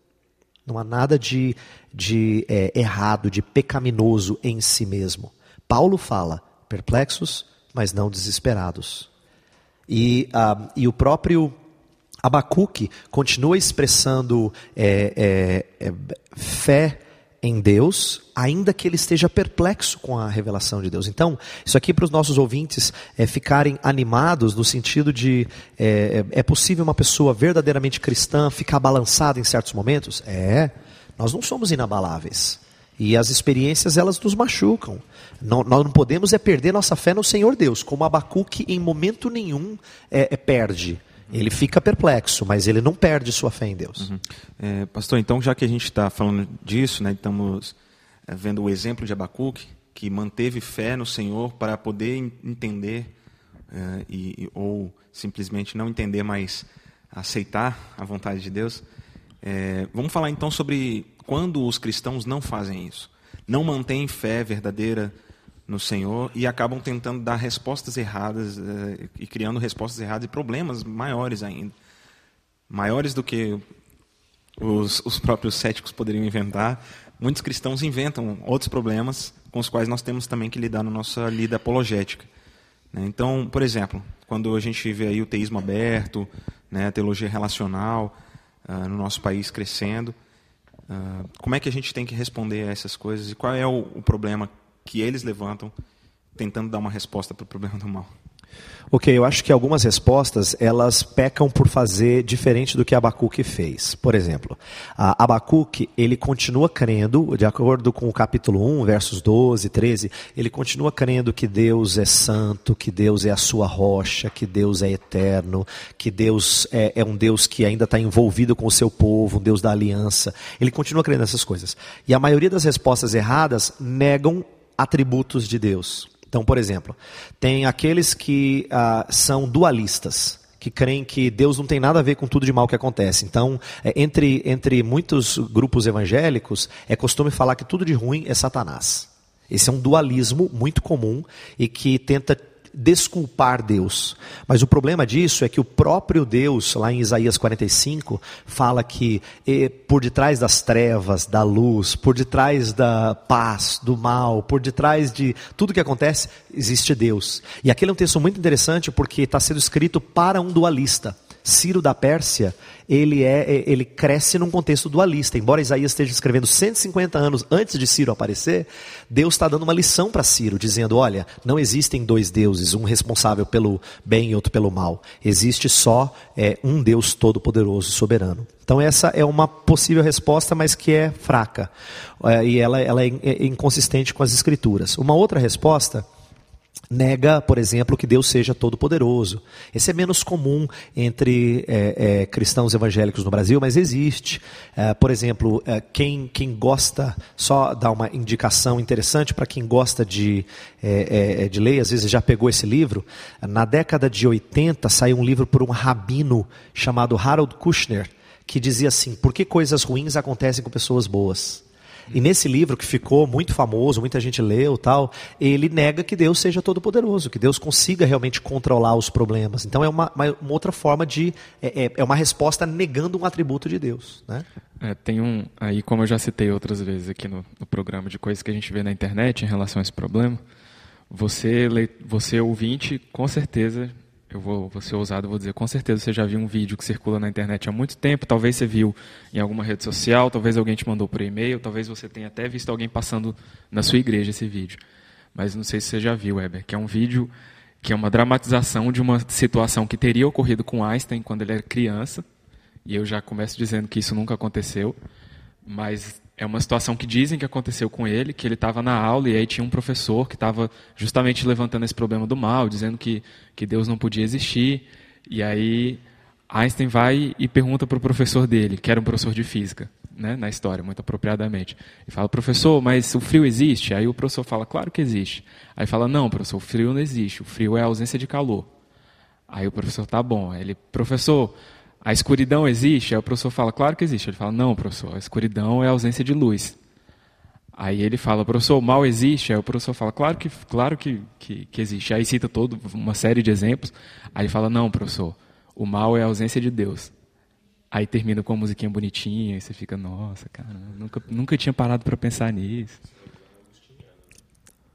Não há nada de, de é, errado, de pecaminoso em si mesmo. Paulo fala, perplexos, mas não desesperados. E, ah, e o próprio Abacuque continua expressando é, é, é, fé em Deus, ainda que ele esteja perplexo com a revelação de Deus. Então, isso aqui para os nossos ouvintes é, ficarem animados no sentido de é, é é possível uma pessoa verdadeiramente cristã ficar balançada em certos momentos? É, nós não somos inabaláveis. E as experiências elas nos machucam. Não, nós não podemos é perder nossa fé no Senhor Deus, como Abacuque em momento nenhum é, é, perde. Ele fica perplexo, mas ele não perde sua fé em Deus. É, pastor, então já que a gente está falando disso, né, estamos é, vendo o exemplo de Abacuque, que manteve fé no Senhor para poder en- entender, é, e- ou simplesmente não entender, mas aceitar a vontade de Deus. É, vamos falar então sobre quando os cristãos não fazem isso. Não mantêm fé verdadeira no Senhor e acabam tentando dar respostas erradas é, e criando respostas erradas e problemas maiores ainda. Maiores do que os, os próprios céticos poderiam inventar. Muitos cristãos inventam outros problemas com os quais nós temos também que lidar na nossa lida apologética. né? Então, por exemplo, quando a gente vê aí o teísmo aberto, né, a teologia relacional ah, no nosso país crescendo, ah, como é que a gente tem que responder a essas coisas e qual é o, o problema que eles levantam tentando dar uma resposta para o problema do mal? Ok, eu acho que algumas respostas elas pecam por fazer diferente do que Abacuque fez. Por exemplo, Abacuque ele continua crendo, de acordo com o capítulo 1, versos 12, 13, ele continua crendo que Deus é santo, que Deus é a sua rocha, que Deus é eterno, que Deus é, é um Deus que ainda está envolvido com o seu povo, um Deus da aliança. Ele continua crendo nessas coisas. E a maioria das respostas erradas negam atributos de Deus. Então, por exemplo, tem aqueles que ah, são dualistas, que creem que Deus não tem nada a ver com tudo de mal que acontece. Então, é, entre, entre muitos grupos evangélicos, é costume falar que tudo de ruim é Satanás. Esse é um dualismo muito comum e que tenta desculpar Deus. Mas o problema disso é que o próprio Deus, lá em Isaías 45, fala que por detrás das trevas, da luz, por detrás da paz, do mal, por detrás de tudo que acontece, existe Deus. E aquele é um texto muito interessante porque está sendo escrito para um dualista. Ciro da Pérsia, ele, é, ele cresce num contexto dualista. Embora Isaías esteja escrevendo 150 anos antes de Ciro aparecer, Deus está dando uma lição para Ciro, dizendo: olha, não existem dois deuses, um responsável pelo bem e outro pelo mal. Existe só é, um Deus todo-poderoso e soberano. Então essa é uma possível resposta, mas que é fraca. É, e ela, ela é, é inconsistente com as escrituras. Uma outra resposta nega, por exemplo, que Deus seja todo-poderoso. Esse é menos comum entre é, é, cristãos evangélicos no Brasil, mas existe. É, por exemplo, é, quem, quem gosta, só dar uma indicação interessante para quem gosta de, é, é, de ler, às vezes já pegou esse livro. Na década de 80 saiu um livro por um rabino chamado Harold Kushner, que dizia assim: por que coisas ruins acontecem com pessoas boas? E nesse livro que ficou muito famoso, muita gente leu, tal, ele nega que Deus seja todo poderoso, que Deus consiga realmente controlar os problemas. Então é uma, uma, uma outra forma de é, é, é, uma resposta negando um atributo de Deus, né? É, tem um aí como eu já citei outras vezes aqui no, no programa de coisas que a gente vê na internet em relação a esse problema. Você, você ouvinte, com certeza eu vou, vou ser ousado, vou dizer, com certeza você já viu um vídeo que circula na internet há muito tempo, talvez você viu em alguma rede social, talvez alguém te mandou por e-mail, talvez você tenha até visto alguém passando na sua igreja esse vídeo. Mas não sei se você já viu, Weber, que é um vídeo que é uma dramatização de uma situação que teria ocorrido com Einstein quando ele era criança, e eu já começo dizendo que isso nunca aconteceu, mas é uma situação que dizem que aconteceu com ele, que ele estava na aula e aí tinha um professor que estava justamente levantando esse problema do mal, dizendo que, que Deus não podia existir. E aí Einstein vai e pergunta para o professor dele, que era um professor de física, né, na história, muito apropriadamente. E fala, professor, mas o frio existe? Aí o professor fala, claro que existe. Aí fala, não, professor, o frio não existe, o frio é a ausência de calor. Aí o professor, tá bom. Aí ele, professor, a escuridão existe? Aí o professor fala, claro que existe. Ele fala, não, professor, a escuridão é a ausência de luz. Aí ele fala, professor, o mal existe? Aí o professor fala, claro que, claro que, que, que existe. Aí cita todo, uma série de exemplos. Aí ele fala, não, professor, o mal é a ausência de Deus. Aí termina com uma musiquinha bonitinha, e você fica, nossa, cara, nunca, nunca tinha parado para pensar nisso.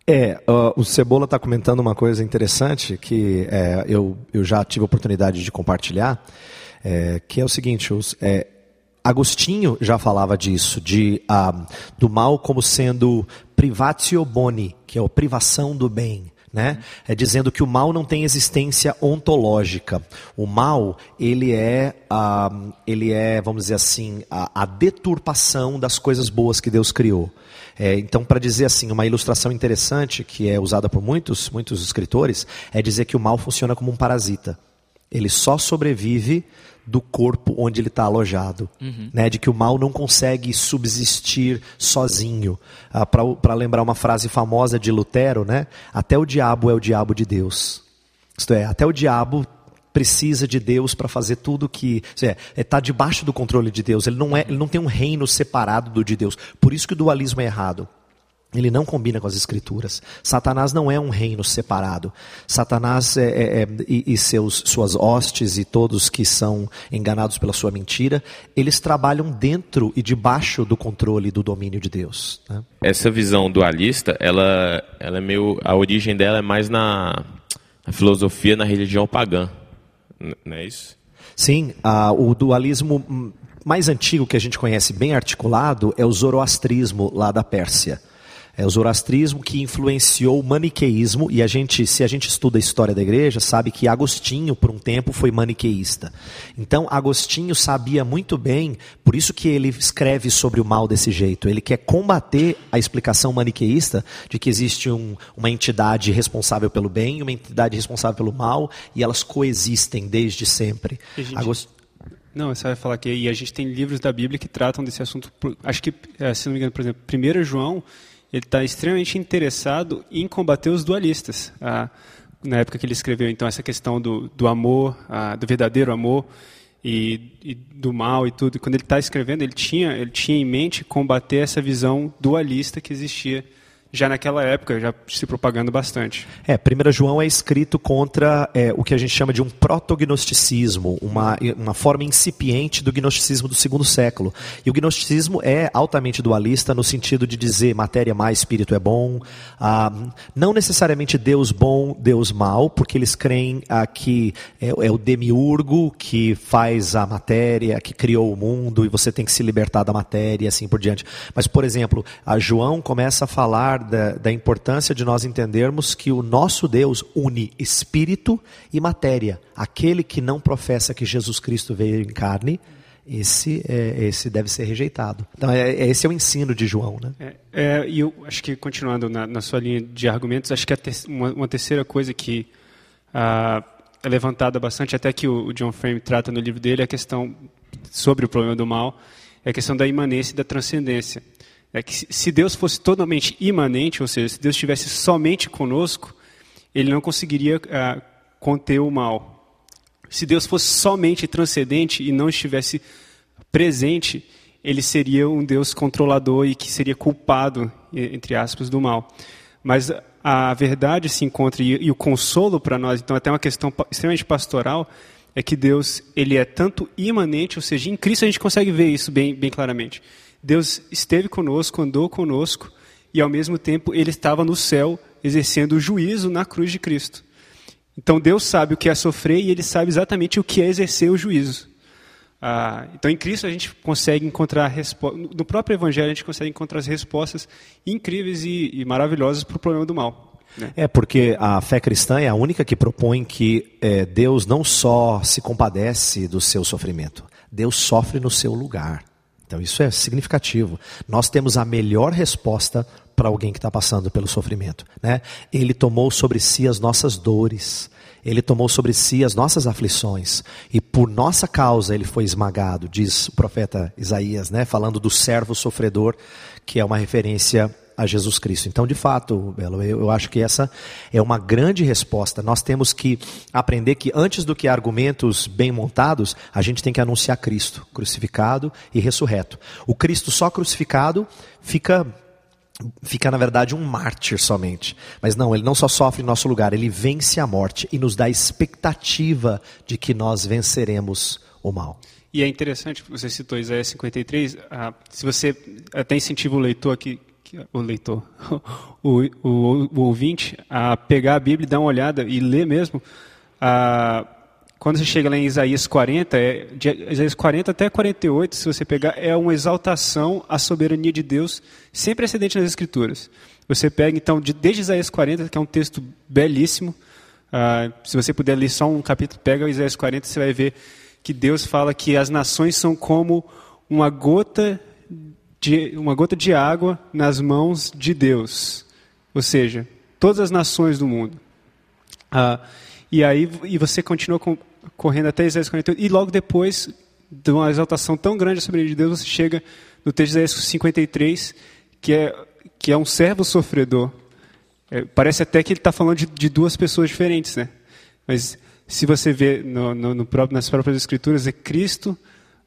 É, uh, o Cebola está comentando uma coisa interessante que é, eu, eu já tive a oportunidade de compartilhar é, que é o seguinte, os, é, Agostinho já falava disso, de, ah, do mal como sendo privatio boni, que é a privação do bem. Né? É dizendo que o mal não tem existência ontológica. O mal, ele é, ah, ele é vamos dizer assim, a, a, deturpação das coisas boas que Deus criou. É, então, para dizer assim, uma ilustração interessante que é usada por muitos, muitos escritores, é dizer que o mal funciona como um parasita. Ele só sobrevive do corpo onde ele está alojado, uhum. né? De que o mal não consegue subsistir sozinho. Ah, Para lembrar uma frase famosa de Lutero, né? Até o diabo é o diabo de Deus. Isto é, até o diabo precisa de Deus para fazer tudo que está é, tá debaixo do controle de Deus. Ele não é, ele não tem um reino separado do de Deus. Por isso que o dualismo é errado. Ele não combina com as escrituras. Satanás não é um reino separado. Satanás é, é, é, e, e, seus, suas hostes e todos que são enganados pela sua mentira, eles trabalham dentro e debaixo do controle do domínio de Deus. Né? Essa visão dualista, ela, ela é meio, a origem dela é mais na, na filosofia, na religião pagã, não é isso? Sim, a, o dualismo mais antigo que a gente conhece bem articulado é o zoroastrismo lá da Pérsia. É o zoroastrismo que influenciou o maniqueísmo, e a gente, se a gente estuda a história da igreja, sabe que Agostinho, por um tempo, foi maniqueísta. Então, Agostinho sabia muito bem, por isso que ele escreve sobre o mal desse jeito. Ele quer combater a explicação maniqueísta de que existe um, uma entidade responsável pelo bem e uma entidade responsável pelo mal, e elas coexistem desde sempre. Gente... Não, você vai falar que e a gente tem livros da Bíblia que tratam desse assunto. Acho que, eh, se não me engano, por exemplo, 1 João ele está extremamente interessado em combater os dualistas. Ah, na época que ele escreveu então essa questão do, do amor, ah, do verdadeiro amor e, e do mal e tudo. Quando ele está escrevendo, ele tinha, ele tinha em mente combater essa visão dualista que existia já naquela época, já se propagando bastante. É, 1 João é escrito contra é, o que a gente chama de um protognosticismo, uma, uma forma incipiente do gnosticismo do segundo século. E o gnosticismo é altamente dualista no sentido de dizer matéria mais espírito é bom, ah, não necessariamente Deus bom, Deus mal, porque eles creem ah, que é, é o demiurgo que faz a matéria, que criou o mundo e você tem que se libertar da matéria e assim por diante. Mas, por exemplo, a João começa a falar da, da importância de nós entendermos que o nosso Deus une espírito e matéria. Aquele que não professa que Jesus Cristo veio em carne, esse, é, esse deve ser rejeitado. Então, é, é- esse é o ensino de João. Né? É, é, e eu acho que, continuando na, na sua linha de argumentos, acho que ter- uma, uma terceira coisa que ah, é levantada bastante, até que o, o John Frame trata no livro dele, é a questão sobre o problema do mal, é a questão da imanência e da transcendência. É que se- Deus fosse totalmente imanente, ou seja, se Deus estivesse somente conosco, ele não conseguiria ah, conter o mal. Se Deus fosse somente transcendente e não estivesse presente, ele seria um Deus controlador e que seria culpado, entre aspas, do mal. Mas a verdade se encontra e, e o consolo para nós, então até uma questão extremamente pastoral, é que Deus ele é tanto imanente, ou seja, em Cristo a gente consegue ver isso bem, bem claramente. Deus esteve conosco, andou conosco e ao mesmo tempo ele estava no céu exercendo o juízo na cruz de Cristo. Então Deus sabe o que é sofrer e Ele sabe exatamente o que é exercer o juízo. Ah, então em Cristo a gente consegue encontrar. No próprio Evangelho a gente consegue encontrar as respostas incríveis e, e maravilhosas para o problema do mal. né? É porque a fé cristã é a única que propõe que é, Deus não só se compadece do seu sofrimento, Deus sofre no seu lugar. Então isso é significativo. Nós temos a melhor resposta para alguém que está passando pelo sofrimento. Né? Ele tomou sobre si as nossas dores. Ele tomou sobre si as nossas aflições e por nossa causa ele foi esmagado, diz o profeta Isaías, né, falando do servo sofredor, que é uma referência a Jesus Cristo. Então, de fato, Belo, eu, eu acho que essa é uma grande resposta. Nós temos que aprender que antes do que argumentos bem montados, a gente tem que anunciar Cristo, crucificado e ressurreto. O Cristo só crucificado fica fica na verdade um mártir somente. Mas não, ele não só sofre em nosso lugar, ele vence a morte e nos dá a expectativa de que nós venceremos o mal. E é interessante, você citou Isaías 53, ah, se você até incentiva o leitor que- o leitor, o, o, o ouvinte, a pegar a Bíblia e dar uma olhada e ler mesmo, ah, quando você chega lá em Isaías 40, é, de Isaías 40 até 48, se você pegar, é uma exaltação à soberania de Deus, sem precedente nas Escrituras. Você pega, então, de- desde Isaías 40, que é um texto belíssimo, ah, se você puder ler só um capítulo, pega Isaías 40, você vai ver que Deus fala que as nações são como uma gota de, uma gota de água nas mãos de Deus. Ou seja, todas as nações do mundo. Ah, e aí e você continua com- correndo até Isaías 48, e logo depois de uma exaltação tão grande sobre de Deus, você chega no texto de Isaías 53, que é, que é um servo sofredor. É, parece até que ele está falando de, de duas pessoas diferentes, né? Mas se você vê no, no- no próprio- nas próprias escrituras, é Cristo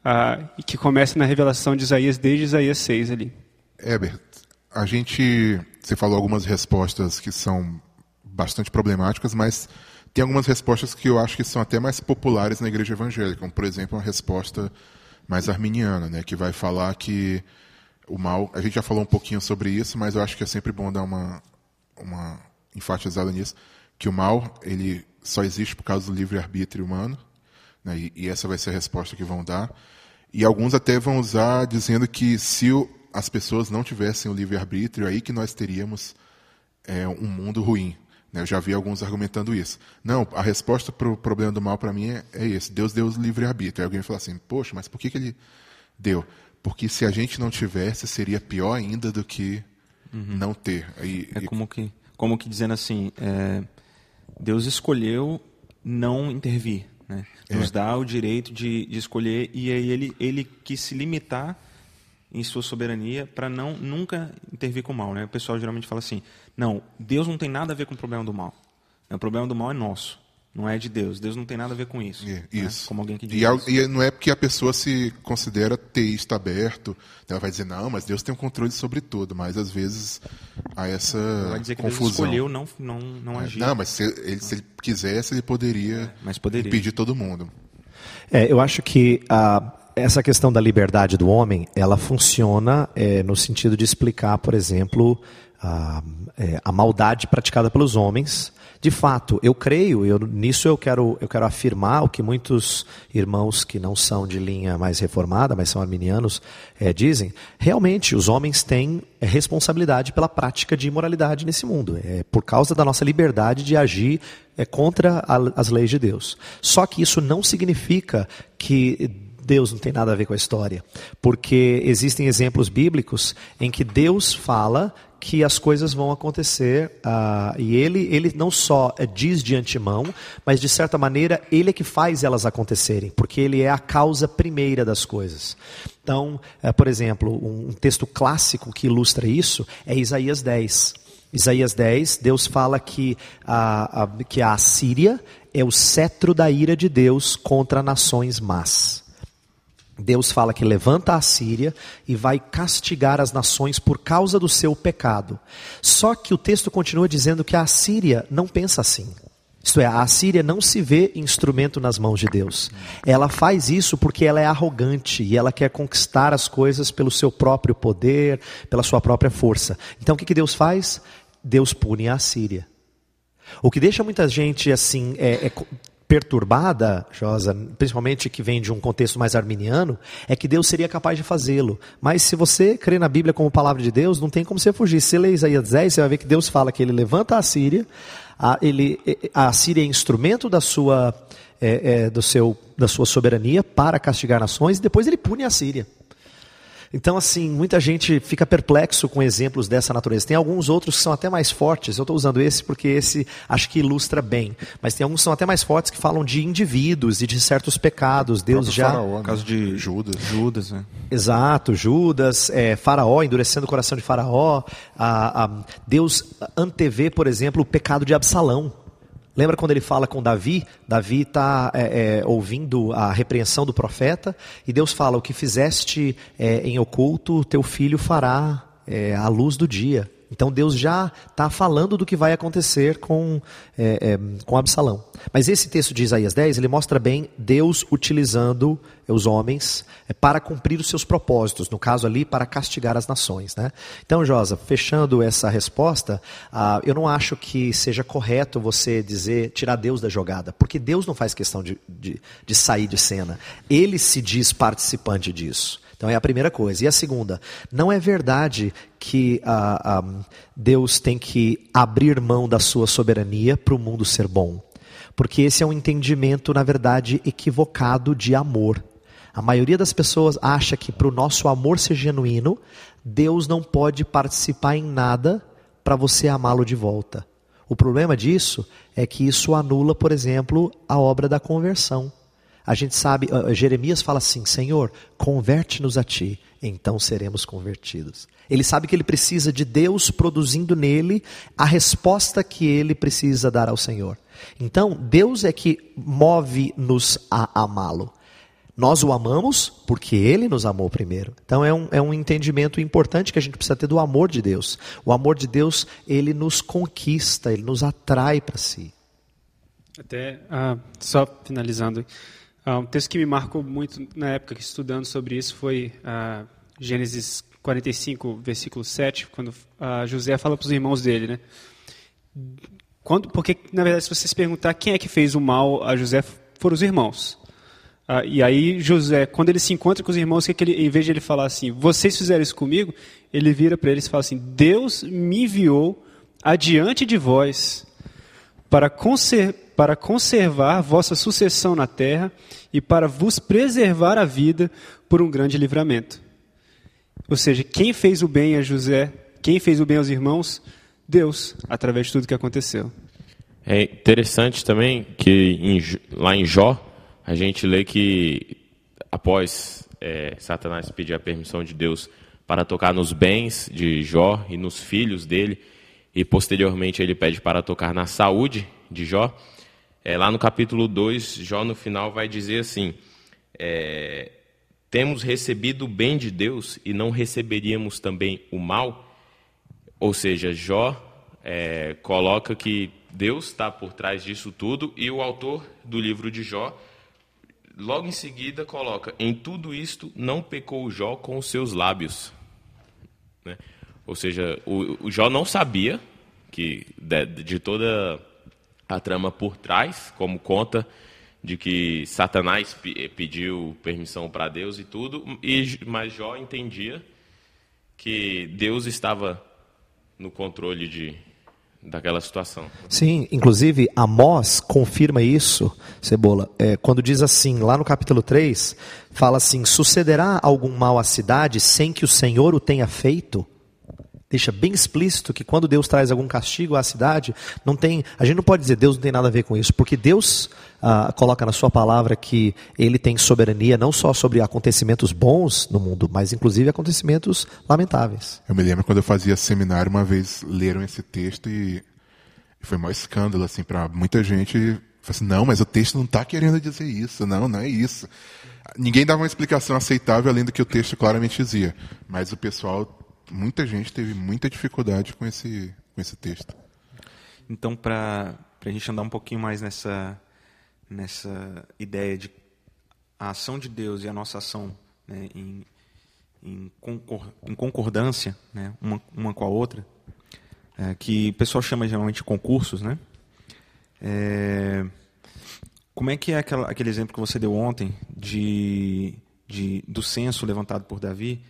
ah, que começa na revelação de Isaías desde Isaías 6 ali. Herbert, a gente. Você falou algumas respostas que são bastante problemáticas, mas tem algumas respostas que eu acho que são até mais populares na igreja evangélica, como, por exemplo, uma resposta mais arminiana, né, que vai falar que o mal. A gente já falou um pouquinho sobre isso, mas eu acho que é sempre bom dar uma, uma enfatizada nisso, que o mal ele só existe por causa do livre-arbítrio humano, né, e, essa vai ser a resposta que vão dar. E alguns até vão usar dizendo que se o- as pessoas não tivessem o livre-arbítrio, aí que nós teríamos é, um mundo ruim. né? Eu já vi alguns argumentando isso. Não, a resposta para o problema do mal para mim é, é esse. Deus deu o livre-arbítrio. Aí alguém fala assim, poxa, mas por que, que ele deu? Porque se a gente não tivesse, seria pior ainda do que não ter. Aí, É e- como que, como que dizendo assim, é, Deus escolheu não intervir, né? Nos É. dá o direito de, de escolher e aí ele ele quis se limitar em sua soberania para não nunca intervir com o mal, né? O pessoal geralmente fala assim, não, Deus não tem nada a ver com o problema do mal. O problema do mal é nosso, não é de Deus. Deus não tem nada a ver com isso. É, né? Isso. Como alguém que diz e, isso. e não é porque a pessoa se considera teísta aberto, ela vai dizer, não, mas Deus tem um controle sobre tudo, mas às vezes há essa vai dizer que Deus confusão. escolheu não, não, não É, agir. Não, mas se ele, se ele quisesse, ele poderia, Mas poderia. impedir todo mundo. É, eu acho que ah, essa questão da liberdade do homem, ela funciona é, no sentido de explicar, por exemplo, a, é, a maldade praticada pelos homens. De fato, eu creio, eu, nisso eu quero, eu quero afirmar o que muitos irmãos que não são de linha mais reformada, mas são arminianos, é, dizem. Realmente, os homens têm responsabilidade pela prática de imoralidade nesse mundo. É por causa da nossa liberdade de agir é, contra a- as leis de Deus. Só que isso não significa que Deus não tem nada a ver com a história, porque existem exemplos bíblicos em que Deus fala que as coisas vão acontecer ah, e ele, ele não só eh, diz de antemão, mas de certa maneira ele é que faz elas acontecerem, porque ele é a causa primeira das coisas. Então, eh, por exemplo, um, um texto clássico que ilustra isso é Isaías 10. Isaías 10, Deus fala que a, a, que a Assíria é o cetro da ira de Deus contra nações más. Deus fala que levanta a Síria e vai castigar as nações por causa do seu pecado. Só que o texto continua dizendo que a Síria não pensa assim. Isto é, a Síria não se vê instrumento nas mãos de Deus. Ela faz isso porque ela é arrogante e ela quer conquistar as coisas pelo seu próprio poder, pela sua própria força. Então o que, Deus faz? Deus pune a Síria. O que deixa muita gente assim é, é perturbada, Josa, principalmente que vem de um contexto mais arminiano, é que Deus seria capaz de fazê-lo. Mas se você crê na Bíblia como palavra de Deus, não tem como você fugir. Se você lê Isaías 10, você vai ver que Deus fala que ele levanta a Síria, a, ele, a Síria é instrumento da sua, é, é, do seu, da sua soberania para castigar nações, e depois ele pune a Síria. Então, assim, muita gente fica perplexo com exemplos dessa natureza. Tem alguns outros que são até mais fortes. Eu estou usando esse porque esse acho que ilustra bem. Mas tem alguns que são até mais fortes que falam de indivíduos e de certos pecados. Deus já. Faraó, né? No caso de Judas. Judas, né? Exato, Judas, é, Faraó, endurecendo o coração de Faraó. A, a- Deus antevê, por exemplo, o pecado de Absalão. Lembra quando ele fala com Davi? Davi está ouvindo a repreensão do profeta e Deus fala: O que fizeste é, em oculto, teu filho fará é, à luz do dia. Então Deus já está falando do que vai acontecer com, é, é, com Absalão. Mas esse texto de Isaías 10, ele mostra bem Deus utilizando os homens é, para cumprir os seus propósitos, no caso ali, para castigar as nações. Né? Então, Josa, fechando essa resposta, ah, eu não acho que seja correto você dizer, tirar Deus da jogada, porque Deus não faz questão de, de, de sair de cena. Ele se diz participante disso. Então é a primeira coisa. E a segunda, não é verdade que ah, ah, Deus tem que abrir mão da sua soberania para o mundo ser bom. Porque esse é um entendimento, na verdade, equivocado de amor. A maioria das pessoas acha que para o nosso amor ser genuíno, Deus não pode participar em nada para você amá-lo de volta. O problema disso é que isso anula, por exemplo, a obra da conversão. A gente sabe, uh, Jeremias fala assim: Senhor, converte-nos a ti, então seremos convertidos. Ele sabe que ele precisa de Deus produzindo nele a resposta que ele precisa dar ao Senhor. Então, Deus é que move-nos a amá-lo. Nós o amamos porque ele nos amou primeiro. Então é um, é um entendimento importante que a gente precisa ter do amor de Deus. O amor de Deus, ele nos conquista, ele nos atrai para si. Até, ah, só finalizando, ah, um texto que me marcou muito na época que estudando sobre isso foi ah, Gênesis 45, versículo 7, quando ah, José fala para os irmãos dele, né? Quando, porque, na verdade, se você se perguntar quem é que fez o mal a José, foram os irmãos. Ah, e aí José, quando ele se encontra com os irmãos, que, que ele, em vez de ele falar assim, vocês fizeram isso comigo, ele vira para eles e fala assim, Deus me enviou adiante de vós para, conser para conservar vossa sucessão na terra e para vos preservar a vida por um grande livramento. Ou seja, quem fez o bem a José, quem fez o bem aos irmãos? Deus, através de tudo que aconteceu. É interessante também que em lá em Jó, a gente lê que após é, Satanás pedir a permissão de Deus para tocar nos bens de Jó e nos filhos dele, e posteriormente ele pede para tocar na saúde de Jó, é, lá no capítulo 2, Jó no final vai dizer assim: é, Temos recebido o bem de Deus e não receberíamos também o mal? Ou seja, Jó é, coloca que Deus está por trás disso tudo e o autor do livro de Jó, logo em seguida, coloca: Em tudo isto não pecou Jó com os seus lábios. Né? Ou seja, o, o Jó não sabia que de, de toda a trama por trás, como conta de que Satanás pe- pediu permissão para Deus e tudo, e, mas Jó entendia que Deus estava no controle de, daquela situação. Sim, inclusive Amós confirma isso, Cebola, é, quando diz assim, lá no capítulo 3, fala assim: sucederá algum mal à cidade sem que o Senhor o tenha feito? Deixa bem explícito que quando Deus traz algum castigo à cidade, não tem, a gente não pode dizer Deus não tem nada a ver com isso, porque Deus ah, coloca na sua palavra que Ele tem soberania não só sobre acontecimentos bons no mundo, mas inclusive acontecimentos lamentáveis. Eu me lembro quando eu fazia seminário, uma vez leram esse texto e foi maior escândalo, assim, para muita gente. Assim, não, mas o texto não está querendo dizer isso, não, não é isso. Ninguém dava uma explicação aceitável além do que o texto claramente dizia. Mas o pessoal, muita gente teve muita dificuldade com esse, com esse texto. Então, para a gente andar um pouquinho mais nessa, nessa ideia de a ação de Deus e a nossa ação né, em, em, concor- em concordância né, uma, uma com a outra, é, que o pessoal chama geralmente de concursos, né? É, como é que é aquela, aquele exemplo que você deu ontem de, de, do censo levantado por Davi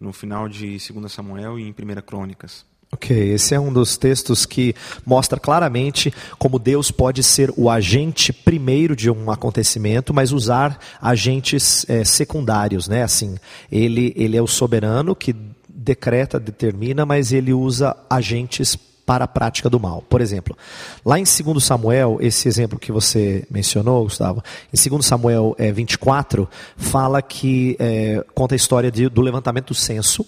no final de 2 Samuel e em 1 Crônicas? Ok, esse é um dos textos que mostra claramente como Deus pode ser o agente primeiro de um acontecimento, mas usar agentes eh, secundários, né? Assim, ele, ele é o soberano que decreta, determina, mas ele usa agentes para a prática do mal. Por exemplo, lá em 2 Samuel, esse exemplo que você mencionou, Gustavo, em 2 Samuel eh, 24, fala que eh, conta a história de- do levantamento do censo.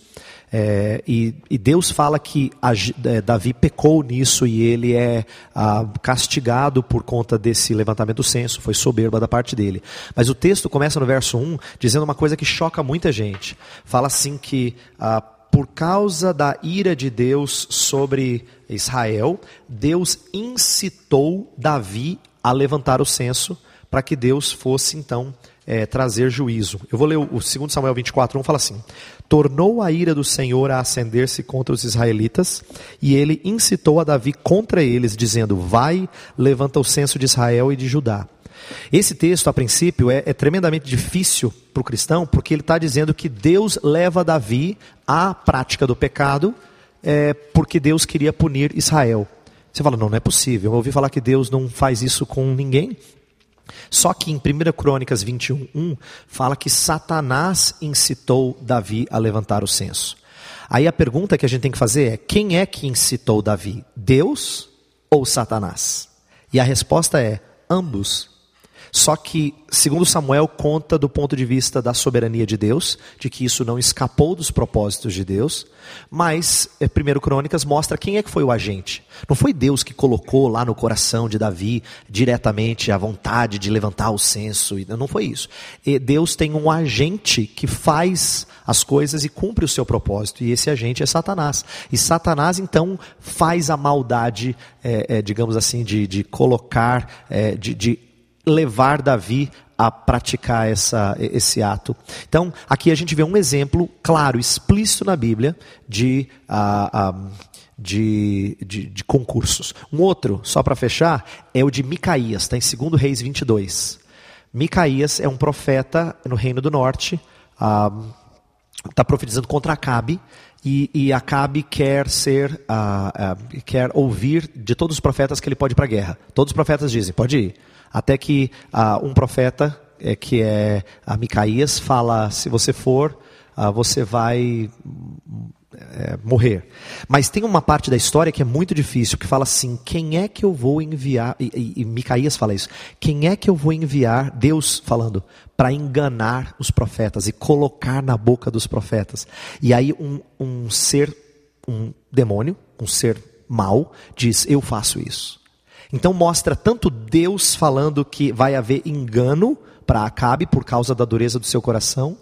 É, e, e Deus fala que a é, Davi pecou nisso e ele é ah, castigado por conta desse levantamento do censo, foi soberba da parte dele. Mas o texto começa no verso 1 dizendo uma coisa que choca muita gente. Fala assim que ah, por causa da ira de Deus sobre Israel, Deus incitou Davi a levantar o censo para que Deus fosse então é, trazer juízo. Eu vou ler o, o 2 Samuel 24, 1 fala assim: Tornou a ira do Senhor a acender-se contra os israelitas, e ele incitou a Davi contra eles, dizendo: Vai, levanta o censo de Israel e de Judá. Esse texto, a princípio, é, é tremendamente difícil para o cristão, porque ele está dizendo que Deus leva Davi à prática do pecado, é, porque Deus queria punir Israel. Você fala, não, não é possível. Eu ouvi falar que Deus não faz isso com ninguém. Só que em 1 Crônicas 21, 1, fala que Satanás incitou Davi a levantar o censo. Aí a pergunta que a gente tem que fazer é: quem é que incitou Davi? Deus ou Satanás? E a resposta é: ambos. Só que, segundo Samuel, conta do ponto de vista da soberania de Deus, de que isso não escapou dos propósitos de Deus, mas é, 1 Crônicas mostra quem é que foi o agente. Não foi Deus que colocou lá no coração de Davi diretamente a vontade de levantar o censo, não foi isso. E Deus tem um agente que faz as coisas e cumpre o seu propósito, e esse agente é Satanás. E Satanás, então, faz a maldade, é, é, digamos assim, de, de colocar, é, de, de levar Davi a praticar essa, esse ato. Então, aqui a gente vê um exemplo claro, explícito na Bíblia, de, ah, ah, de, de, de concursos. Um outro, só para fechar, é o de Micaías, está em 2 Reis 22. Micaías é um profeta no Reino do Norte, está profetizando contra Acabe, e, e Acabe quer ser, ah, ah, quer ouvir de todos os profetas que ele pode ir para a guerra. Todos os profetas dizem, pode ir. Até que ah, um profeta, é, que é a Micaías, fala: se você for, ah, você vai é, morrer. Mas tem uma parte da história que é muito difícil, que fala assim: quem é que eu vou enviar? E, e, e Micaías fala isso: quem é que eu vou enviar? Deus falando para enganar os profetas e colocar na boca dos profetas. E aí um, um ser, um demônio, um ser mau, diz: eu faço isso. Então mostra tanto Deus falando que vai haver engano para Acabe por causa da dureza do seu coração,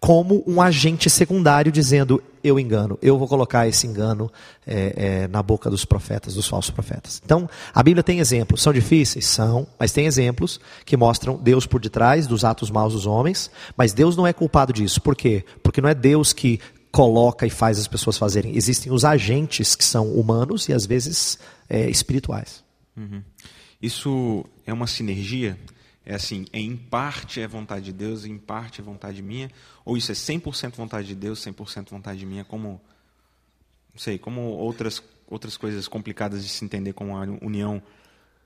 como um agente secundário dizendo: eu engano, eu vou colocar esse engano é, é, na boca dos profetas, dos falsos profetas. Então, a Bíblia tem exemplos, são difíceis? São, mas tem exemplos que mostram Deus por detrás dos atos maus dos homens, mas Deus não é culpado disso. Por quê? Porque não é Deus que coloca e faz as pessoas fazerem. Existem os agentes que são humanos e às vezes é, espirituais. Isso é uma sinergia? É assim, é em parte é vontade de Deus, em parte é vontade minha? Ou isso é 100% vontade de Deus, 100% vontade minha? Como, não sei, como outras, outras coisas complicadas de se entender como a união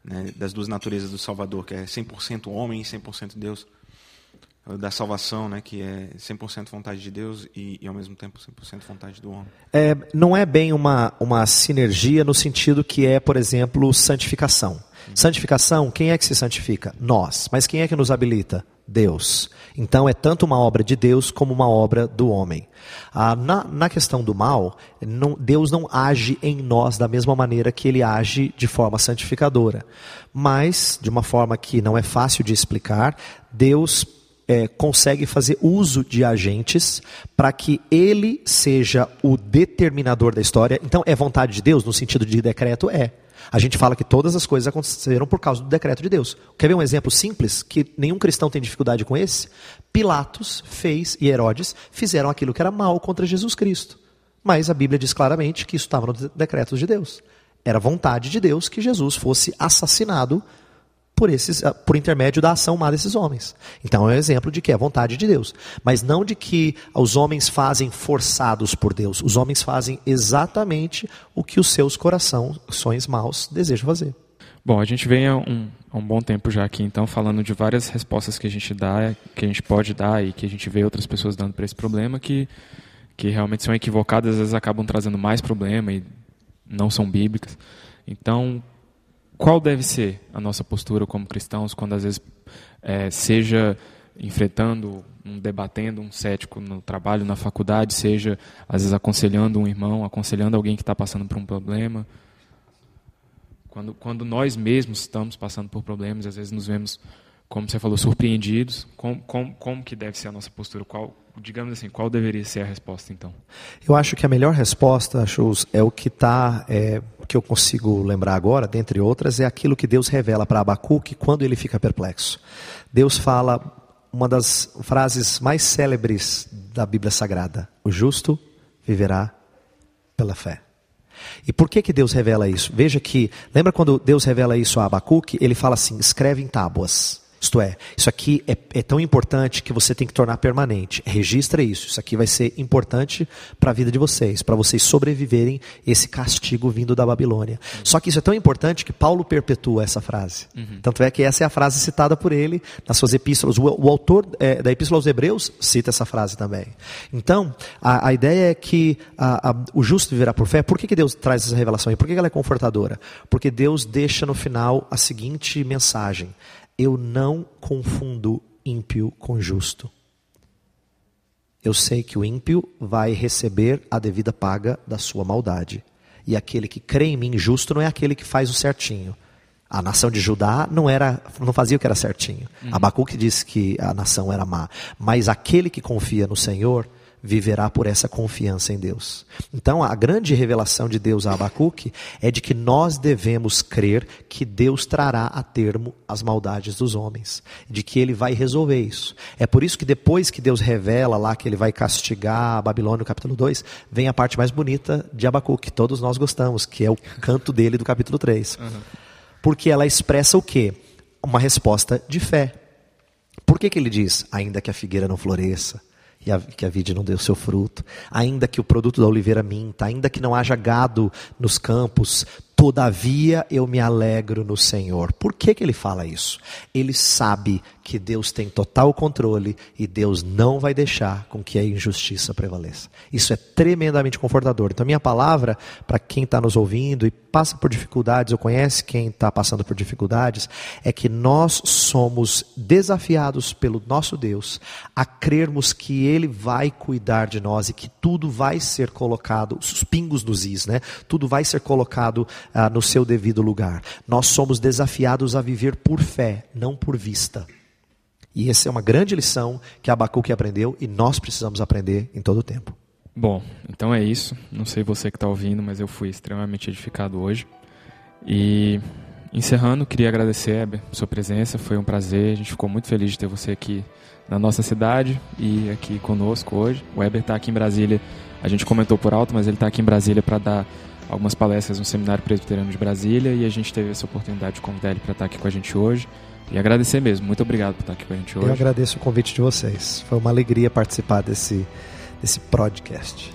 né, das duas naturezas do Salvador, que é 100% homem e 100% Deus. Da salvação, né, que é 100% vontade de Deus e, e ao mesmo tempo 100% vontade do homem. É, não é bem uma, uma sinergia no sentido que é, por exemplo, santificação. Santificação, quem é que se santifica? Nós. Mas quem é que nos habilita? Deus. Então é tanto uma obra de Deus como uma obra do homem. Ah, na, na questão do mal, não- Deus não age em nós da mesma maneira que ele age de forma santificadora. Mas, de uma forma que não é fácil de explicar, Deus é, consegue fazer uso de agentes para que ele seja o determinador da história. Então, é vontade de Deus no sentido de decreto? É. A gente fala que todas as coisas aconteceram por causa do decreto de Deus. Quer ver um exemplo simples que nenhum cristão tem dificuldade com esse? Pilatos fez e Herodes fizeram aquilo que era mal contra Jesus Cristo. Mas a Bíblia diz claramente que isso estava no de- decreto de Deus. Era vontade de Deus que Jesus fosse assassinado por, esses, ah, por intermédio da ação má desses homens. Então é um exemplo de que é vontade de Deus. Mas não de que os homens fazem forçados por Deus. Os homens fazem exatamente o que os seus corações maus desejam fazer. Bom, a gente vem há um, há um bom tempo já aqui, então, falando de várias respostas que a gente dá, que a gente pode dar e que a gente vê outras pessoas dando para esse problema, que, que realmente são equivocadas, às vezes acabam trazendo mais problema e não são bíblicas. Então, qual deve ser a nossa postura como cristãos quando, às vezes, eh, seja enfrentando, um, debatendo um cético no trabalho, na faculdade, seja, às vezes, aconselhando um irmão, aconselhando alguém que está passando por um problema? Quando, quando nós mesmos estamos passando por problemas, às vezes nos vemos, como você falou, surpreendidos. Como, como, que deve ser a nossa postura? Qual, digamos assim, qual deveria ser a resposta então? Eu acho que a melhor resposta, Chus, é o que tá, é, que eu consigo lembrar agora, dentre outras, é aquilo que Deus revela para Abacuque quando ele fica perplexo. Deus fala uma das frases mais célebres da Bíblia Sagrada: O justo viverá pela fé. E por que, que Deus revela isso? Veja que, lembra quando Deus revela isso a Abacuque? Ele fala assim: escreve em tábuas. Isto é, isso aqui é, é tão importante que você tem que tornar permanente. Registra isso. Isso aqui vai ser importante para a vida de vocês, para vocês sobreviverem esse castigo vindo da Babilônia. Só que isso é tão importante que Paulo perpetua essa frase. Tanto é que essa é a frase citada por ele nas suas epístolas. O, o autor é, da Epístola aos Hebreus cita essa frase também. Então, a, a ideia é que a- a- o justo viverá por fé. Por que, que Deus traz essa revelação? E por que, que ela é confortadora? Porque Deus deixa no final a seguinte mensagem: Eu não confundo ímpio com justo. Eu sei que o ímpio vai receber a devida paga da sua maldade. E aquele que crê em mim justo não é aquele que faz o certinho. A nação de Judá não era, não fazia o que era certinho. Abacuque disse que a nação era má. Mas aquele que confia no Senhor viverá por essa confiança em Deus. Então, a grande revelação de Deus a Abacuque é de que nós devemos crer que Deus trará a termo as maldades dos homens, de que ele vai resolver isso. É por isso que depois que Deus revela lá que ele vai castigar a Babilônia no capítulo 2, vem a parte mais bonita de Abacuque, que todos nós gostamos, que é o canto dele do capítulo 3. Porque ela expressa o quê? Uma resposta de fé. Por que, que ele diz, ainda que a figueira não floresça, e a, que a vide não o seu fruto, ainda que o produto da oliveira minta, ainda que não haja gado nos campos, todavia eu me alegro no Senhor. Por que, que ele fala isso? Ele sabe que Deus tem total controle e Deus não vai deixar com que a injustiça prevaleça. Isso é tremendamente confortador. Então, minha palavra para quem está nos ouvindo e passa por dificuldades ou conhece quem está passando por dificuldades é que nós somos desafiados pelo nosso Deus a crermos que Ele vai cuidar de nós e que tudo vai ser colocado, os pingos nos is, né? Tudo vai ser colocado ah, no seu devido lugar. Nós somos desafiados a viver por fé, não por vista. E essa é uma grande lição que Abacuque aprendeu e nós precisamos aprender em todo o tempo. Bom, então é isso. Não sei você que está ouvindo, mas eu fui extremamente edificado hoje. E encerrando, queria agradecer, Heber, sua presença. Foi um prazer. A gente ficou muito feliz de ter você aqui na nossa cidade e aqui conosco hoje. O Heber está aqui em Brasília. A gente comentou por alto, mas ele está aqui em Brasília para dar algumas palestras no Seminário Presbiteriano de Brasília e a gente teve essa oportunidade de convidar ele para estar aqui com a gente hoje. E agradecer mesmo. Muito obrigado por estar aqui com a gente hoje. Eu agradeço o convite de vocês. Foi uma alegria participar desse, desse podcast.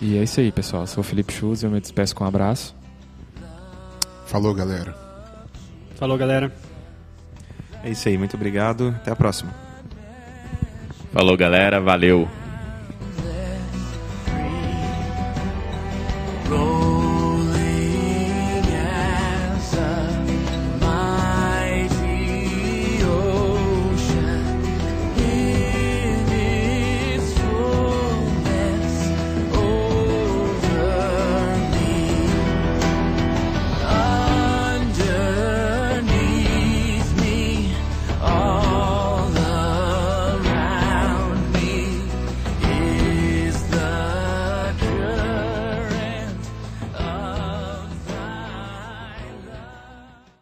E é isso aí, pessoal. Eu sou o Felipe Schultz e eu me despeço com um abraço. Falou, galera. Falou, galera. É isso aí, muito obrigado. Até a próxima. Falou, galera. Valeu.